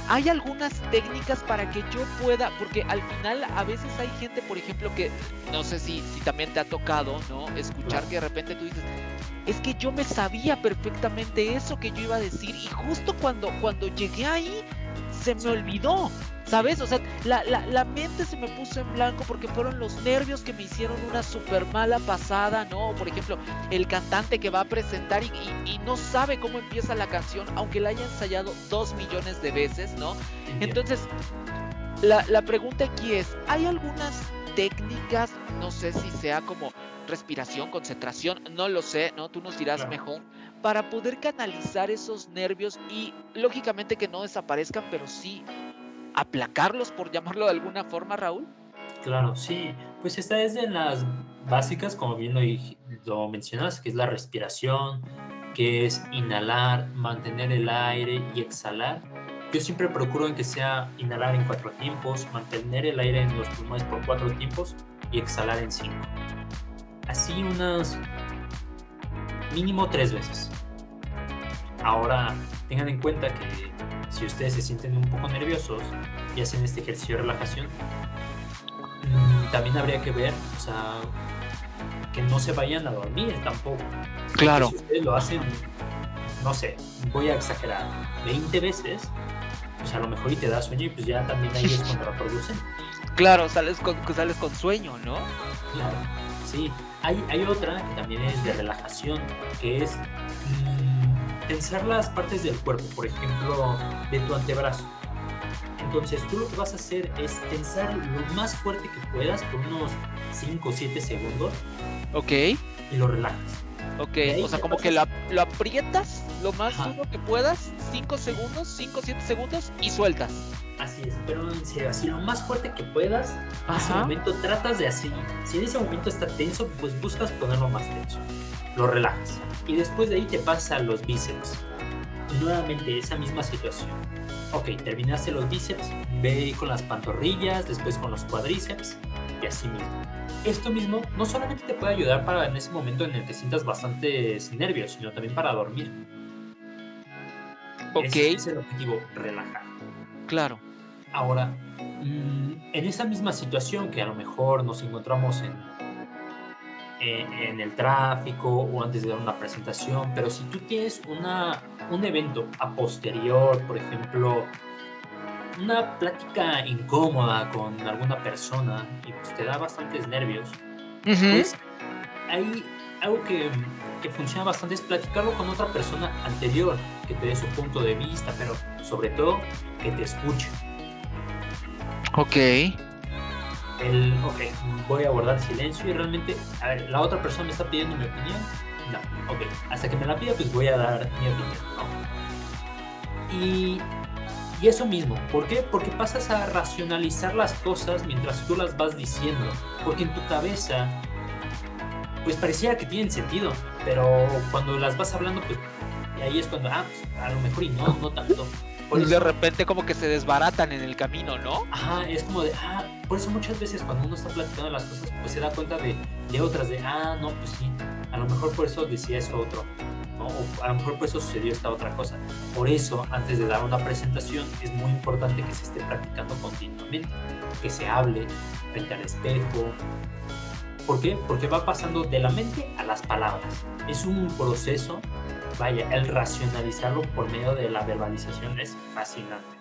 Hay algunas técnicas para que yo pueda, porque al final a veces hay gente, por ejemplo, que no sé si, si también te ha tocado, ¿no? Escuchar que de repente tú dices, es que yo me sabía perfectamente eso que yo iba a decir y justo cuando, cuando llegué ahí se me olvidó. ¿Sabes? O sea, la, la, mente se me puso en blanco porque fueron los nervios que me hicieron una super mala pasada, ¿no? Por ejemplo, el cantante que va a presentar y, y, no sabe cómo empieza la canción, aunque la haya ensayado dos millones de veces, ¿no? Entonces, la, la pregunta aquí es, ¿hay algunas técnicas, no sé si sea como respiración, concentración, no lo sé, ¿no? Tú nos dirás mejor, para poder canalizar esos nervios y lógicamente que no desaparezcan, pero sí aplacarlos, por llamarlo de alguna forma, Raúl? Claro, sí. Pues esta es de las básicas, como bien lo, lo mencionas, que es la respiración, que es inhalar, mantener el aire y exhalar. Yo siempre procuro en que sea inhalar en cuatro tiempos, mantener el aire en los pulmones por cuatro tiempos y exhalar en cinco. Así unas mínimo tres veces. Ahora tengan en cuenta que si ustedes se sienten un poco nerviosos y hacen este ejercicio de relajación, mm, también habría que ver, o sea, que no se vayan a dormir tampoco. Claro. si ustedes lo hacen, no sé, voy a exagerar, 20 veces, pues a lo mejor y te da sueño y pues ya también ahí es producen. Claro, sales con, sales con sueño, ¿no? Claro, sí. Hay, hay otra que también es de relajación, que es tensar las partes del cuerpo, por ejemplo, de tu antebrazo. Entonces tú lo que vas a hacer es tensar lo más fuerte que puedas por unos 5 o 7 segundos. Ok. Y lo relajas. Ok, o sea, como que lo, aprietas lo más duro que puedas, 5 segundos, 5 o 7 segundos y sueltas. Así es, pero en serio, así lo más fuerte que puedas, en ese momento tratas de así. Si en ese momento está tenso, pues buscas ponerlo más tenso. Lo relajas y después de ahí te pasa a los bíceps. Y nuevamente esa misma situación. Ok, terminaste los bíceps, ve con las pantorrillas, después con los cuadríceps y así mismo. Esto mismo no solamente te puede ayudar para en ese momento en el que sientas bastantes nervios, sino también para dormir. Ok. Ese es el objetivo, relajar. Claro. Ahora, mm, en esa misma situación que a lo mejor nos encontramos en en, el tráfico o antes de dar una presentación, pero si tú tienes una, un evento a posterior, por ejemplo, una plática incómoda con alguna persona y pues te da bastantes nervios, pues hay algo que, que, funciona bastante es platicarlo con otra persona anterior, que te dé su punto de vista, pero sobre todo que te escuche. Ok el, ok, voy a guardar silencio y realmente, a ver, la otra persona me está pidiendo mi opinión. No, ok, hasta que me la pida, pues voy a dar mi opinión, ¿no? Y, y eso mismo, ¿por qué? Porque pasas a racionalizar las cosas mientras tú las vas diciendo, porque en tu cabeza, pues parecía que tienen sentido, pero cuando las vas hablando, pues ahí es cuando, ah, pues, a lo mejor y no, no tanto. Por de repente como que se desbaratan en el camino, ¿no? Ajá, es como de, ah, por eso muchas veces cuando uno está platicando las cosas, pues se da cuenta de, de otras, de, ah, no, pues sí, a lo mejor por eso decía eso otro, ¿no? O a lo mejor por eso sucedió esta otra cosa. Por eso, antes de dar una presentación, es muy importante que se esté practicando continuamente, que se hable frente al espejo. ¿Por qué? Porque va pasando de la mente a las palabras. Es un proceso vaya, el racionalizarlo por medio de la verbalización es fascinante.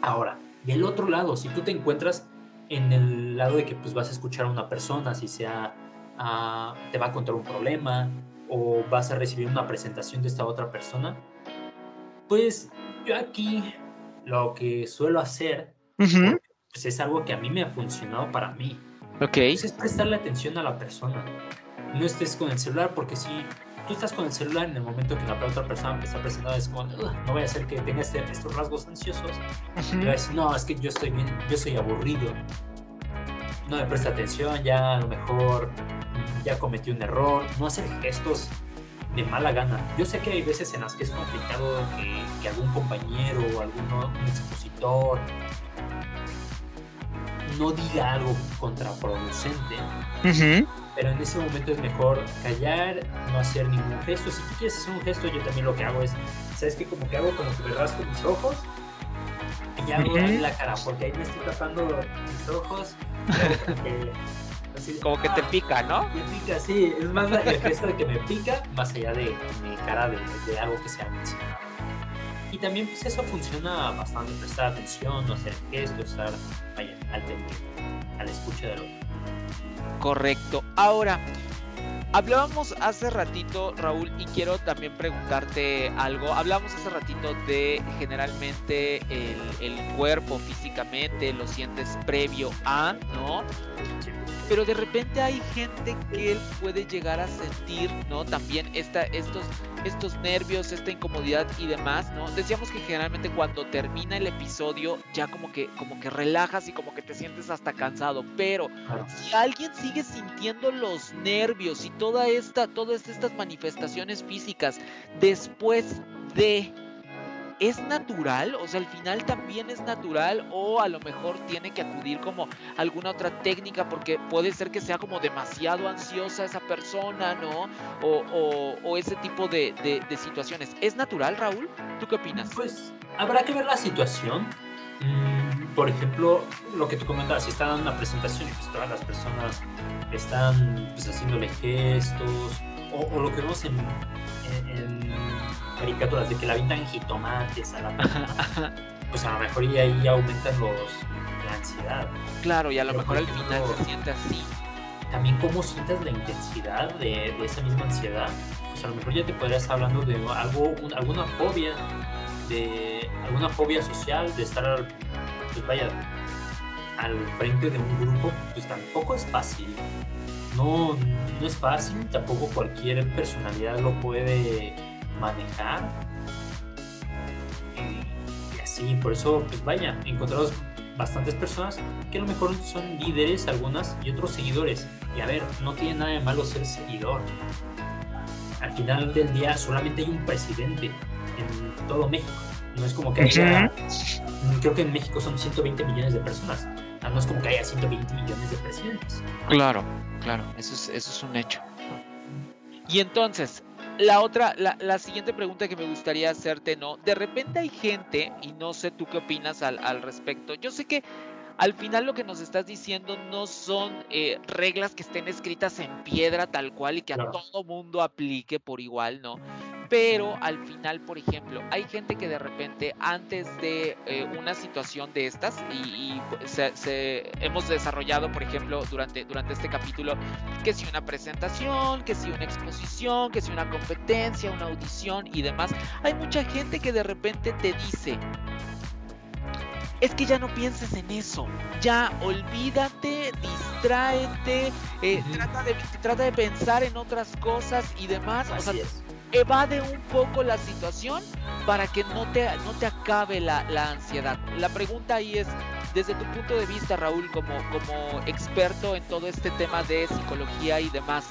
Ahora, del otro lado, si tú te encuentras en el lado de que pues vas a escuchar a una persona, si sea ah, te va a contar un problema o vas a recibir una presentación de esta otra persona, pues yo aquí lo que suelo hacer pues es algo que a mí me ha funcionado para mí. Ok. Pues, es prestarle atención a la persona. No estés con el celular porque si tú estás con el celular en el momento que la otra persona está presentando es como, no voy a hacer que tenga este, estos rasgos ansiosos. Y va a decir, no, es que yo estoy bien, yo soy aburrido. No me presta atención, ya a lo mejor ya cometí un error. No hacer gestos de mala gana. Yo sé que hay veces en las que es complicado que, algún compañero o algún expositor no diga algo contraproducente. Pero en ese momento es mejor callar, no hacer ningún gesto. Si tú quieres hacer un gesto, yo también lo que hago es, ¿sabes qué? Como que hago como que me rasco mis ojos y hago uh la cara, porque ahí me estoy tapando mis ojos. Como que, te ah, pica, ¿no? Me pica, sí. Es más el gesto de que me pica, más allá de mi cara de, de algo que sea mencionado. Y también pues eso funciona bastante, prestar atención, no hacer gestos, estar vaya, al pendiente, a la escucha de lo Correcto. Ahora, hablábamos hace ratito, Raúl, y quiero también preguntarte algo. Hablábamos hace ratito de generalmente el, el cuerpo físicamente, lo sientes previo a, ¿no? pero de repente hay gente que puede llegar a sentir, ¿no? También esta, estos, estos nervios, esta incomodidad y demás, ¿no? Decíamos que generalmente cuando termina el episodio ya como que, como que relajas y como que te sientes hasta cansado, pero si alguien sigue sintiendo los nervios y toda esta, todas estas manifestaciones físicas después de ¿es natural? O sea, al final también es natural o a lo mejor tiene que acudir como alguna otra técnica porque puede ser que sea como demasiado ansiosa esa persona, ¿no? O, ese tipo de, situaciones. ¿Es natural, Raúl? ¿Tú qué opinas? Pues habrá que ver la situación. Mm, por ejemplo, lo que tú comentabas, si están en una presentación y pues todas las personas están pues haciéndole gestos o, lo que vemos en caricaturas de que la avientan jitomates a la persona, pues a lo mejor y ahí aumentan los, la ansiedad. Claro, y a lo mejor al final se siente así. También cómo sientes la intensidad de, esa misma ansiedad, pues a lo mejor ya te podrías estar hablando de algo, alguna fobia, de alguna fobia social, de estar, pues vaya, al frente de un grupo, pues tampoco es fácil. No, no es fácil, tampoco cualquier personalidad lo puede manejar. Y, así, por eso, pues vaya, encontramos bastantes personas que a lo mejor son líderes, algunas, y otros seguidores. Y a ver, no tiene nada de malo ser seguidor. Al final del día solamente hay un presidente en todo México. No es como que haya, creo que en México son 120 millones de personas. No es como que haya 120 millones de presidentes. Claro, claro, eso es, eso es un hecho. Y entonces, la otra, la, la, siguiente pregunta que me gustaría hacerte, ¿no? De repente hay gente, y no sé tú qué opinas al, al respecto, yo sé que al final lo que nos estás diciendo no son eh, reglas que estén escritas en piedra tal cual y que a todo mundo aplique por igual, ¿no? Pero al final, por ejemplo, hay gente que de repente antes de eh, una situación de estas, y, se, hemos desarrollado, por ejemplo, durante, durante este capítulo, que si una presentación, que si una exposición, que si una competencia, una audición y demás, hay mucha gente que de repente te dice, es que ya no pienses en eso. Ya olvídate, distráete, eh, trata, de, trata de pensar en otras cosas y demás. o sea, evade un poco la situación para que no te, no te acabe la, la, ansiedad. La pregunta ahí es, desde tu punto de vista, Raúl, como, como experto en todo este tema de psicología y demás,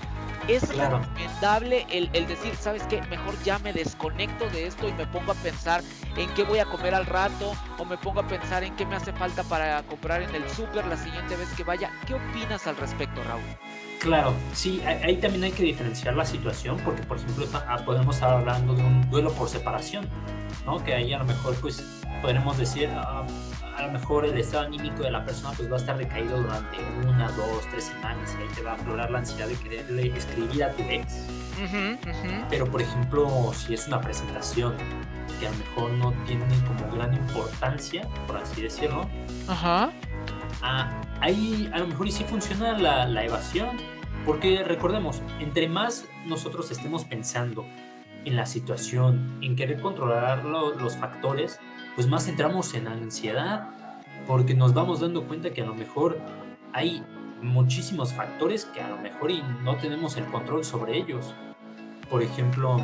es recomendable el, el, decir, ¿sabes qué? Mejor ya me desconecto de esto y me pongo a pensar en qué voy a comer al rato o me pongo a pensar en qué me hace falta para comprar en el súper la siguiente vez que vaya. ¿Qué opinas al respecto, Raúl? Claro, sí, ahí también hay que diferenciar la situación porque, por ejemplo, ah, podemos estar hablando de un duelo por separación, ¿no? Que ahí a lo mejor, pues, podremos decir, ah, a lo mejor el estado anímico de la persona pues va a estar decaído durante una, dos, tres semanas y ahí te va a aflorar la ansiedad de quererle escribir a tu ex. Pero por ejemplo, si es una presentación que a lo mejor no tiene como gran importancia, por así decirlo, Ajá. Ah, ahí a lo mejor y sí funciona la, la evasión, porque recordemos, entre más nosotros estemos pensando en la situación, en querer controlar los factores, pues más entramos en ansiedad, porque nos vamos dando cuenta que a lo mejor hay muchísimos factores que a lo mejor y no tenemos el control sobre ellos. Por ejemplo,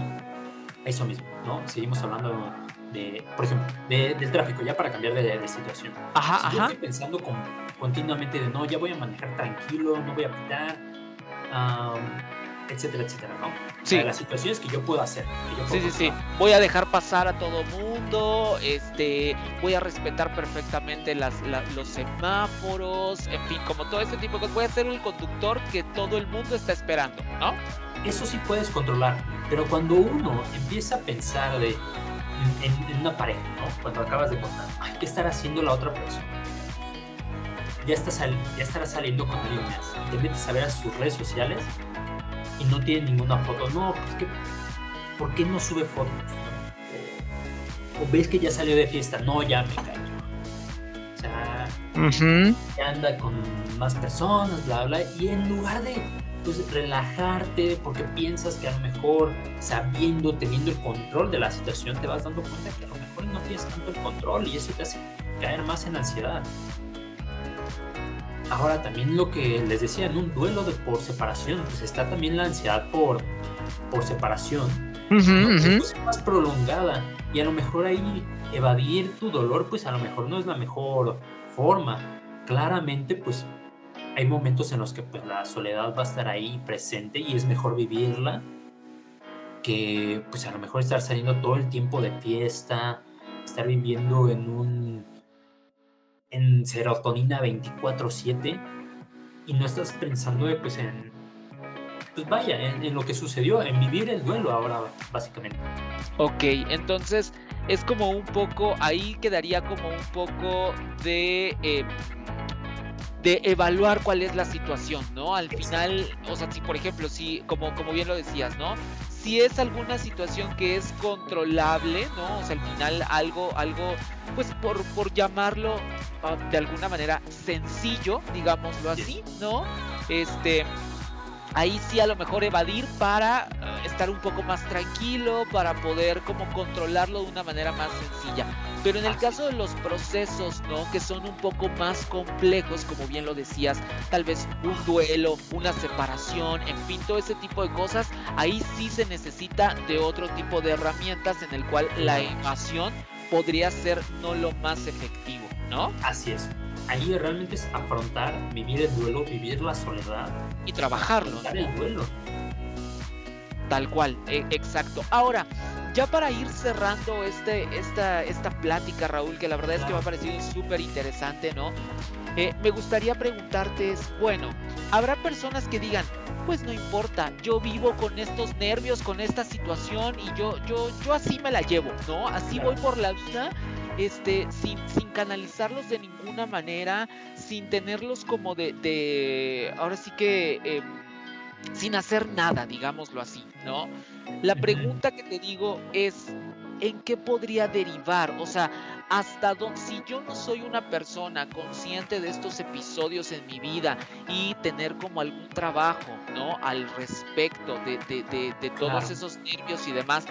eso mismo, ¿no? Seguimos hablando de, por ejemplo, del tráfico, ya para cambiar de, situación. Ajá, si Yo estoy pensando continuamente de, no, ya voy a manejar tranquilo, no voy a pitar. Etcétera, etcétera, ¿no? Sí. Las situaciones que yo puedo hacer. Sí, sí, sí. Voy a dejar pasar a todo mundo, este, voy a respetar perfectamente las, la- los semáforos, en fin, como todo ese tipo de cosas. Voy a ser el conductor que todo el mundo está esperando, ¿no? Eso sí puedes controlar, pero cuando uno empieza a pensar de en, en una pareja, ¿no? Cuando acabas de contar, ay, ¿qué estará haciendo la otra persona? Ya, está sal- ya estará saliendo con alguien más. Te metes a ver a sus redes sociales y no tiene ninguna foto. No, pues que, ¿por qué no sube fotos? no? O, o ves que ya salió de fiesta. No, ya me callo. O sea, que anda con más personas, bla, bla, y en lugar de pues, relajarte porque piensas que a lo mejor sabiendo, teniendo el control de la situación, te vas dando cuenta que a lo mejor no tienes tanto el control y eso te hace caer más en ansiedad. Ahora también lo que les decía, en un duelo de por separación, pues está también la ansiedad por, por separación, ¿no? Que, pues, es más prolongada. Y a lo mejor ahí evadir tu dolor pues a lo mejor no es la mejor forma. Claramente pues hay momentos en los que pues la soledad va a estar ahí presente y es mejor vivirla que pues a lo mejor estar saliendo todo el tiempo de fiesta estar viviendo en un en serotonina 24/7 y no estás pensando eh, pues en pues vaya en, en lo que sucedió en vivir el duelo ahora básicamente Ok, entonces es como un poco, ahí quedaría como un poco de, eh, de evaluar cuál es la situación, ¿no? Al final, o sea, si por ejemplo, si, como, como bien lo decías, ¿no? Si es alguna situación que es controlable, ¿no? O sea, al final algo, algo, pues por, por llamarlo ah, de alguna manera sencillo, digámoslo así, ¿no? Este, ahí sí a lo mejor evadir para eh, estar un poco más tranquilo, para poder como controlarlo de una manera más sencilla. Pero en el caso de los procesos, ¿no? Que son un poco más complejos, como bien lo decías, tal vez un duelo, una separación, en fin, todo ese tipo de cosas, ahí sí se necesita de otro tipo de herramientas en el cual la evasión podría ser no lo más efectivo, ¿no? Así es. Ahí realmente es afrontar, vivir el duelo, vivir la soledad, Y trabajarlo, afrontar ¿no? el duelo. Tal cual, e- exacto. Ahora, ya para ir cerrando este, esta, esta plática, Raúl, que la verdad es que me ha parecido súper interesante, ¿no? Eh, me gustaría preguntarte, es, bueno, habrá personas que digan, pues no importa, yo vivo con estos nervios, con esta situación y yo, yo, yo así me la llevo, ¿no? Así voy por la vida, este, sin, sin canalizarlos de ninguna manera, sin tenerlos como de, de ahora sí que, em, sin hacer nada, digámoslo así, ¿no? La pregunta que te digo es, ¿en qué podría derivar? O sea, hasta dónde, si yo no soy una persona consciente de estos episodios en mi vida y tener como algún trabajo, ¿no? Al respecto de, de- de- de todos Claro. esos nervios y demás,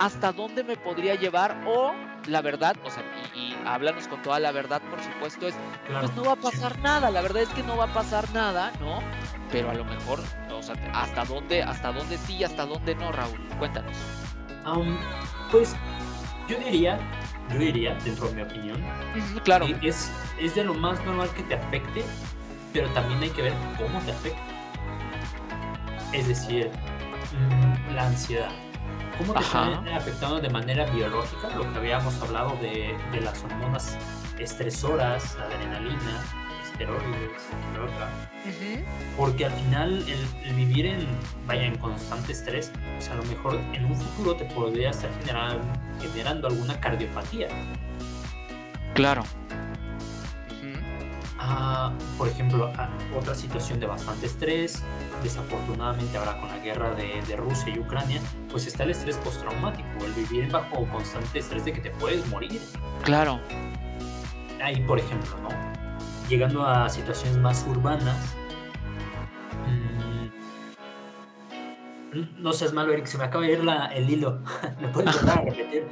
¿hasta dónde me podría llevar? O la verdad, o sea, y, y háblanos con toda la verdad, por supuesto, es, Claro. pues no va a pasar nada, la verdad es que no va a pasar nada, ¿no? Pero a lo mejor, hasta dónde, hasta dónde sí y hasta dónde no, Raúl, cuéntanos. Am, pues yo diría, yo diría, dentro de mi opinión, Claro, es, es de lo más normal que te afecte, pero también hay que ver cómo te afecta. Es decir, mm, la ansiedad. ¿Cómo te Ajá. está afectando de manera biológica? Lo que habíamos hablado de, de las hormonas estresoras, adrenalina, esteroides, entre otras. Ujú, Porque al final el, el vivir en, vaya, en constante estrés, pues a lo mejor en un futuro te podría estar generar- generando alguna cardiopatía. claro. Ujú, Ah, por ejemplo, ah, otra situación de bastante estrés, desafortunadamente ahora con la guerra de, de Rusia y Ucrania, pues está el estrés postraumático, el vivir bajo constante estrés de que te puedes morir. Claro, Ahí, por ejemplo, ¿no? Llegando a situaciones más urbanas. mm, no seas malo, Eric, se me acaba de ir la- el hilo. ¿Me puedes volver a repetir?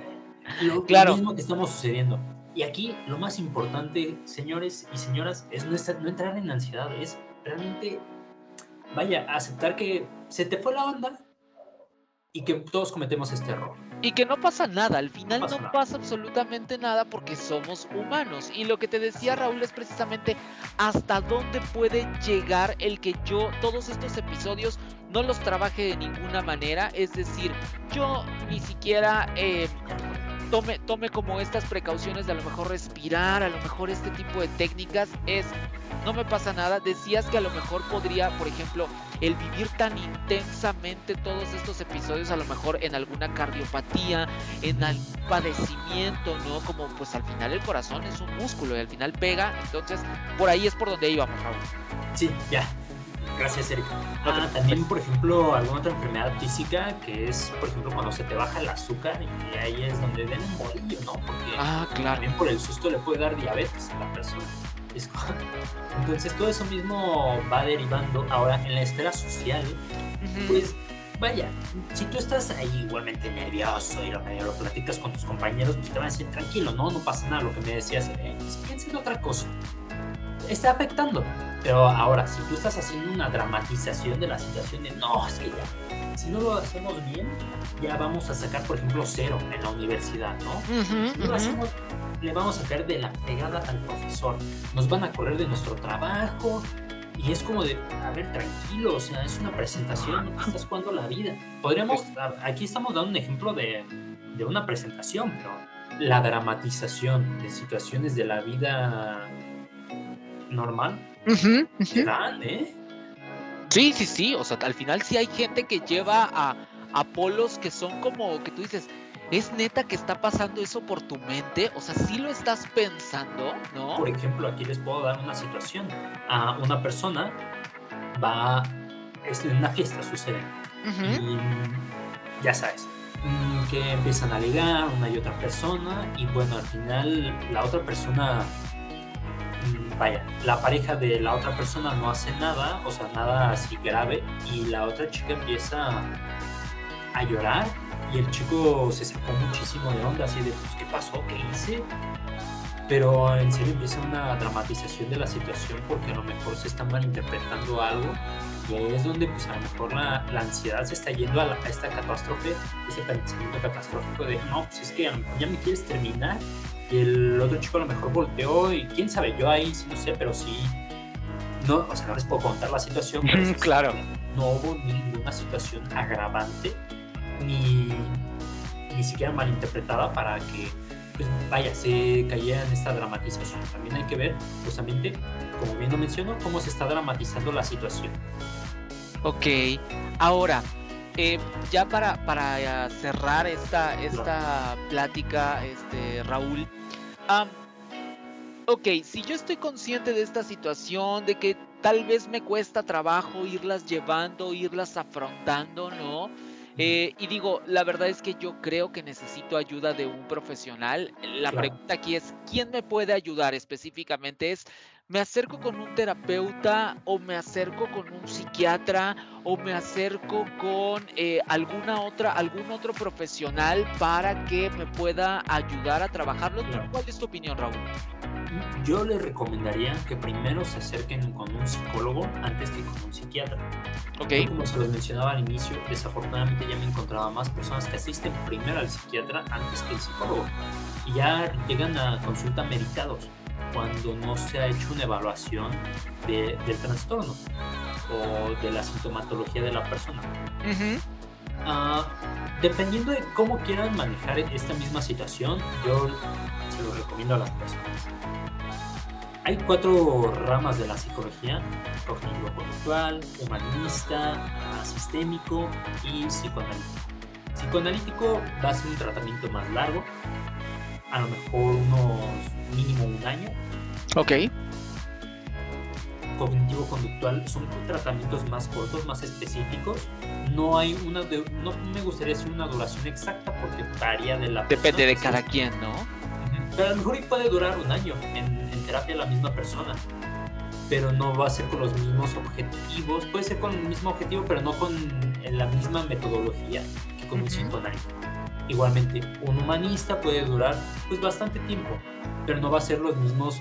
Lo, lo Claro. mismo que estamos sucediendo. Y aquí lo más importante, señores y señoras, es no, estar- no entrar en ansiedad, es realmente, vaya, aceptar que se te fue la onda y que todos cometemos este error. Y que no pasa nada, al final pasa no pasa absolutamente nada porque somos humanos. Y lo que te decía Raúl es precisamente hasta dónde puede llegar el que yo, todos estos episodios, no los trabaje de ninguna manera, es decir, yo ni siquiera eh, tome, como estas precauciones de a lo mejor respirar, a lo mejor este tipo de técnicas, es, no me pasa nada, decías que a lo mejor podría, por ejemplo, el vivir tan intensamente todos estos episodios, a lo mejor en alguna cardiopatía, en algún padecimiento, ¿no? Como pues al final el corazón es un músculo y al final pega, entonces por ahí es por donde íbamos, Raúl. Sí, ya, Gracias, Erika. Ah, también, por ejemplo, alguna otra enfermedad física que es, por ejemplo, cuando se te baja el azúcar y ahí es donde den un bolillo, ¿no? Porque ah, claro. también por el susto le puede dar diabetes a la persona. Entonces todo eso mismo va derivando ahora en la esfera social, pues vaya, si tú estás ahí igualmente nervioso y lo, lo platicas con tus compañeros, pues te van a decir tranquilo, no, no pasa nada, lo que me decías, eh, pues, piensa en otra cosa. Está afectando, pero ahora, si tú estás haciendo una dramatización de la situación de no, es que ya, si no lo hacemos bien, ya vamos a sacar, por ejemplo, cero en la universidad, ¿no? si no lo hacemos, le vamos a caer de la pegada al profesor, nos van a correr de nuestro trabajo. Y es como de, a ver, tranquilo, o sea, es una presentación, no estás jugando la vida. Podríamos, aquí estamos dando un ejemplo de, de una presentación, pero la dramatización de situaciones de la vida normal Uh ¿eh? Sí, sí, sí. O sea, al final sí hay gente que lleva a, a polos que son como que tú dices, ¿Es neta que está pasando eso por tu mente? O sea, sí lo estás pensando, ¿no? Por ejemplo, aquí les puedo dar una situación. A una persona va, es en una fiesta sucede. Y ya sabes, mm, que empiezan a ligar una y otra persona y bueno, al final la otra persona vaya, la pareja de la otra persona no hace nada, o sea, nada así grave, y la otra chica empieza a llorar y el chico se sacó muchísimo de onda, así de, pues, ¿qué pasó? ¿Qué hice? Pero en serio empieza una dramatización de la situación porque a lo mejor se está malinterpretando algo y ahí es donde pues a lo mejor la, la ansiedad se está yendo a, a, esta catástrofe, ese pensamiento catastrófico de, no, pues es que ya me quieres terminar y el otro chico a lo mejor volteó y quién sabe, yo ahí sí no sé, pero sí, no, o sea, no les puedo contar la situación. Pero claro. No hubo ninguna situación agravante ni, ni siquiera malinterpretada para que, pues vaya, se cayera en esta dramatización. También hay que ver, justamente, como bien lo menciono, cómo se está dramatizando la situación. Ok, ahora, eh, ya para, para cerrar esta, esta plática, este, Raúl, ok, si yo estoy consciente de esta situación, de que tal vez me cuesta trabajo irlas llevando, irlas afrontando, ¿no? Eh, y digo, la verdad es que yo creo que necesito ayuda de un profesional. La pregunta aquí es, ¿quién me puede ayudar específicamente? Es, ¿me acerco con un terapeuta o me acerco con un psiquiatra o me acerco con eh, alguna otra, algún otro profesional para que me pueda ayudar a trabajarlo? ¿Cuál es tu opinión, Raúl? Yo les recomendaría que primero se acerquen con un psicólogo antes que con un psiquiatra. Okay. como se los mencionaba al inicio, desafortunadamente ya me encontraba más personas que asisten primero al psiquiatra antes que al psicólogo y ya llegan a consulta meditados cuando no se ha hecho una evaluación de, del trastorno o de la sintomatología de la persona. Uh dependiendo de cómo quieran manejar esta misma situación, yo se lo recomiendo a las personas. Hay cuatro ramas de la psicología, cognitivo-conductual, humanista, sistémico y psicoanalítico. Psicoanalítico va a ser un tratamiento más largo, a lo mejor unos año. Ok. Cognitivo-conductual son tratamientos más cortos, más específicos. No hay una, no me gustaría decir una duración exacta porque varía de la Depende de cada quien, ¿no? Pero a lo mejor puede durar un año en, terapia la misma persona pero no va a ser con los mismos objetivos. Puede ser con el mismo objetivo, pero no con la misma metodología que con un psicoanálisis. Igualmente, un humanista puede durar pues bastante tiempo, pero no va a ser los mismos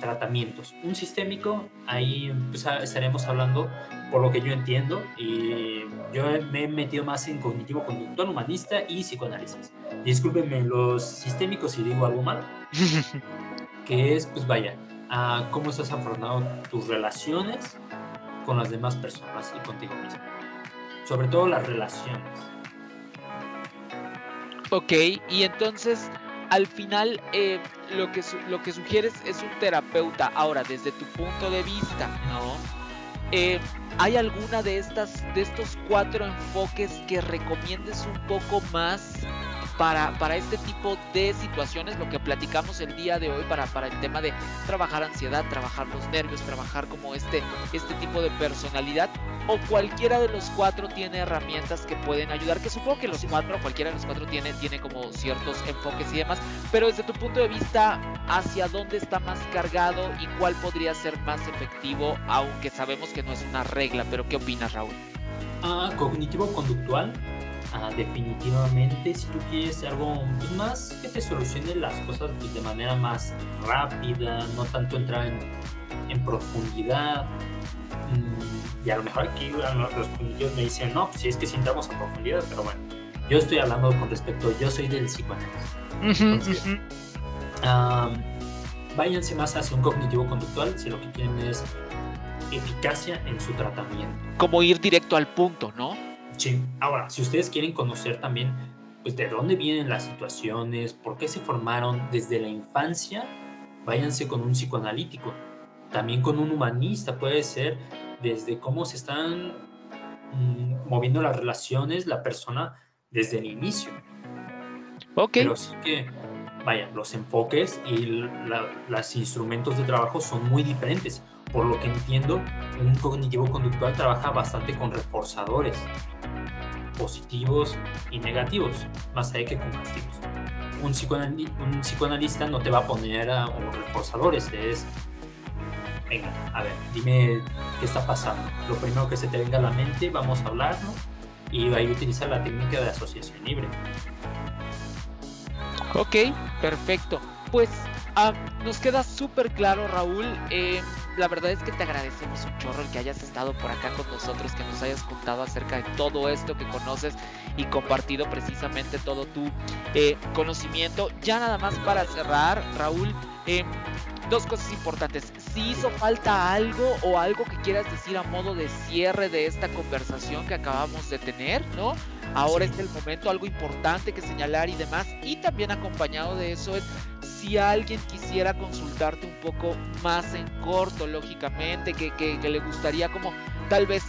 tratamientos. Un sistémico, ahí pues, estaremos hablando, por lo que yo entiendo, y yo me he metido más en cognitivo conductual, humanista y psicoanálisis. Discúlpenme los sistémicos si digo algo mal, que es, pues vaya, a cómo estás afrontando tus relaciones con las demás personas y contigo mismo. sobre todo las relaciones. Ok, y entonces al final eh, lo, que lo que sugieres es un terapeuta. Ahora, desde tu punto de vista, ¿no? Eh, ¿Hay alguna de estas, de estos cuatro enfoques que recomiendes un poco más para, para este tipo de situaciones, lo que platicamos el día de hoy para, para el tema de trabajar ansiedad, trabajar los nervios, trabajar como este, este tipo de personalidad, o cualquiera de los cuatro tiene herramientas que pueden ayudar, que supongo que los cuatro, cualquiera de los cuatro tiene, tiene como ciertos enfoques y demás, pero desde tu punto de vista, ¿hacia dónde está más cargado y cuál podría ser más efectivo, aunque sabemos que no es una regla, pero ¿qué opinas Raúl? Ah, cognitivo-conductual Ah, definitivamente si tú quieres algo más que te solucione las cosas pues, de manera más rápida, no tanto entrar en, profundidad. Mm, y a lo mejor aquí los puntillos me dicen, no, pues si es que si entramos a profundidad, pero bueno, yo estoy hablando con respecto, yo soy del psicoanálisis. Entonces, váyanse más hacia un cognitivo conductual si lo que quieren es eficacia en su tratamiento. Como ir directo al punto, ¿no? Sí. Ahora, si ustedes quieren conocer también, pues de dónde vienen las situaciones, por qué se formaron desde la infancia, váyanse con un psicoanalítico. También con un humanista puede ser desde cómo se están mm, moviendo las relaciones, la persona desde el inicio. Ok. Pero sí que, vaya, los enfoques y los instrumentos de trabajo son muy diferentes. Por lo que entiendo, un cognitivo conductual trabaja bastante con reforzadores positivos y negativos, más allá que con castigos. Un, un psicoanalista no te va a poner a, los reforzadores, es, venga, a ver, dime qué está pasando. Lo primero que se te venga a la mente, vamos a hablarlo y ahí utilizar la técnica de asociación libre. Ok, perfecto. Pues ah, nos queda súper claro, Raúl. Eh, la verdad es que te agradecemos un chorro el que hayas estado por acá con nosotros, que nos hayas contado acerca de todo esto que conoces y compartido precisamente todo tu eh, conocimiento. Ya nada más para cerrar, Raúl, eh, dos cosas importantes. Si hizo falta algo o algo que quieras decir a modo de cierre de esta conversación que acabamos de tener, ¿no? Ahora es el momento, algo importante que señalar y demás. Y también acompañado de eso es si alguien quisiera consultarte un poco más en corto, lógicamente, que, que, le gustaría como tal vez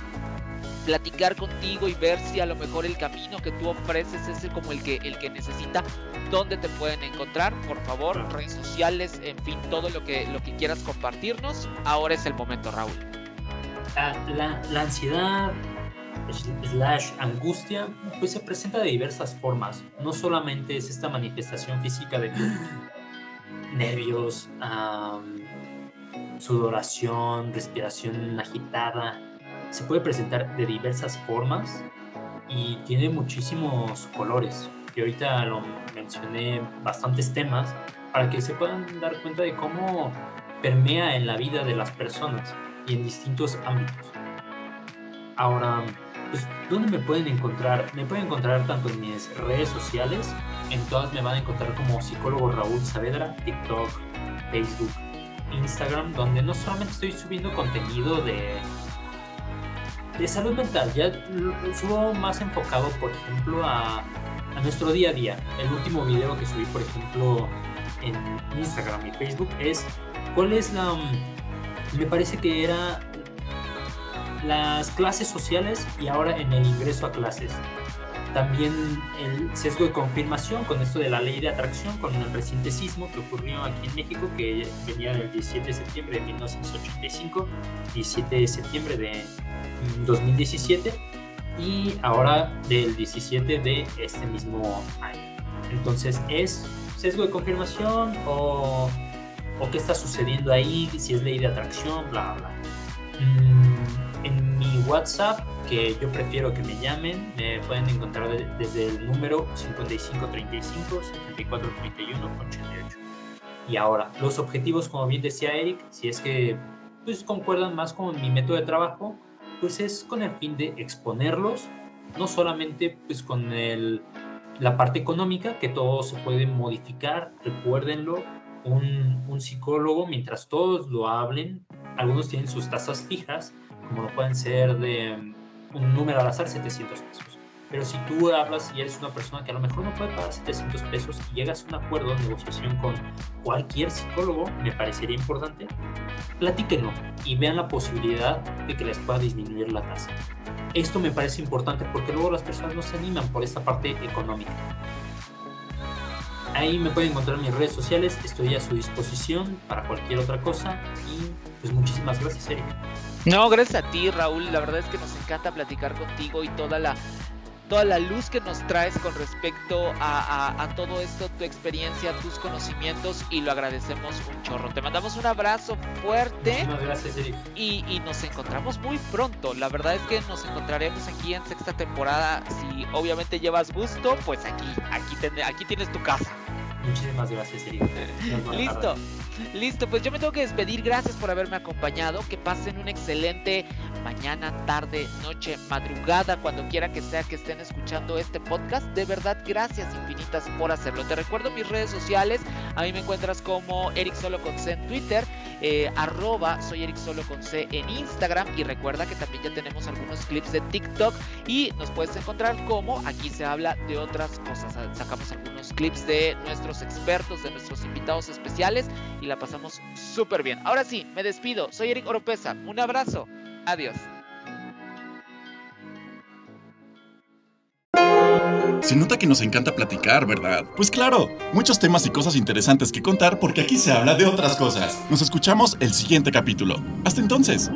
platicar contigo y ver si a lo mejor el camino que tú ofreces es el, como el que, el que necesita, dónde te pueden encontrar, por favor, redes sociales, en fin, todo lo que, lo que quieras compartirnos. Ahora es el momento, Raúl. Ah, la, la ansiedad slash angustia pues se presenta de diversas formas. No solamente es esta manifestación física de nervios, sudoración, respiración agitada. Se puede presentar de diversas formas y tiene muchísimos colores. Y ahorita lo mencioné bastantes temas para que se puedan dar cuenta de cómo permea en la vida de las personas y en distintos ámbitos. Ahora, pues, ¿dónde me pueden encontrar? Me pueden encontrar tanto en mis redes sociales, en todas me van a encontrar como psicólogo Raúl Saavedra, TikTok, Facebook, Instagram, donde no solamente estoy subiendo contenido de, de salud mental, ya subo más enfocado, por ejemplo, a, a nuestro día a día. El último video que subí, por ejemplo, en Instagram y Facebook es cuál es la... Me parece que era las clases sociales y ahora en el ingreso a clases. También el sesgo de confirmación con esto de la ley de atracción, con el reciente sismo que ocurrió aquí en México, que venía del 17 de septiembre de 1985, 17 de septiembre de 2017 y ahora del 17 de este mismo año. Entonces, ¿es sesgo de confirmación o, o qué está sucediendo ahí? Si es ley de atracción, bla, bla. Mm, en mi WhatsApp, que yo prefiero que me llamen, me pueden encontrar desde el número 5535 7431 88. Y ahora, los objetivos, como bien decía Eric, si es que pues concuerdan más con mi método de trabajo, pues es con el fin de exponerlos, no solamente pues con el, la parte económica, que todo se puede modificar, recuérdenlo, un, un psicólogo, mientras todos lo hablen, algunos tienen sus tasas fijas, como lo pueden ser de un número al azar, 700 pesos. Pero si tú hablas y eres una persona que a lo mejor no puede pagar 700 pesos y llegas a un acuerdo de negociación con cualquier psicólogo, me parecería importante, platíquenlo y vean la posibilidad de que les pueda disminuir la tasa. Esto me parece importante porque luego las personas no se animan por esta parte económica. Ahí me pueden encontrar en mis redes sociales, estoy a su disposición para cualquier otra cosa y pues muchísimas gracias, Eric. No, gracias a ti, Raúl. La verdad es que nos encanta platicar contigo y toda la toda la luz que nos traes con respecto a, todo esto, tu experiencia, tus conocimientos y lo agradecemos un chorro. Te mandamos un abrazo fuerte. Muchas gracias, Eric. Y, nos encontramos muy pronto. La verdad es que nos encontraremos aquí en sexta temporada. Si obviamente llevas gusto, pues aquí, aquí, aquí tienes tu casa. Muchísimas gracias, Eric. Listo. Listo, pues yo me tengo que despedir. Gracias por haberme acompañado. Que pasen un excelente mañana, tarde, noche, madrugada, cuando quiera que sea que estén escuchando este podcast. De verdad, gracias infinitas por hacerlo. Te recuerdo mis redes sociales. A mí me encuentras como Eric con C en Twitter, eh, arroba soy Eric con C en Instagram. Y recuerda que también ya tenemos algunos clips de TikTok y nos puedes encontrar como aquí se habla de otras cosas. Sacamos algunos clips de nuestros expertos, de nuestros invitados especiales y la pasamos súper bien. Ahora sí, me despido. Soy Eric Oropesa. Un abrazo. Adiós. Se nota que nos encanta platicar, ¿verdad? Pues claro, muchos temas y cosas interesantes que contar porque aquí se habla de otras cosas. Nos escuchamos el siguiente capítulo. Hasta entonces.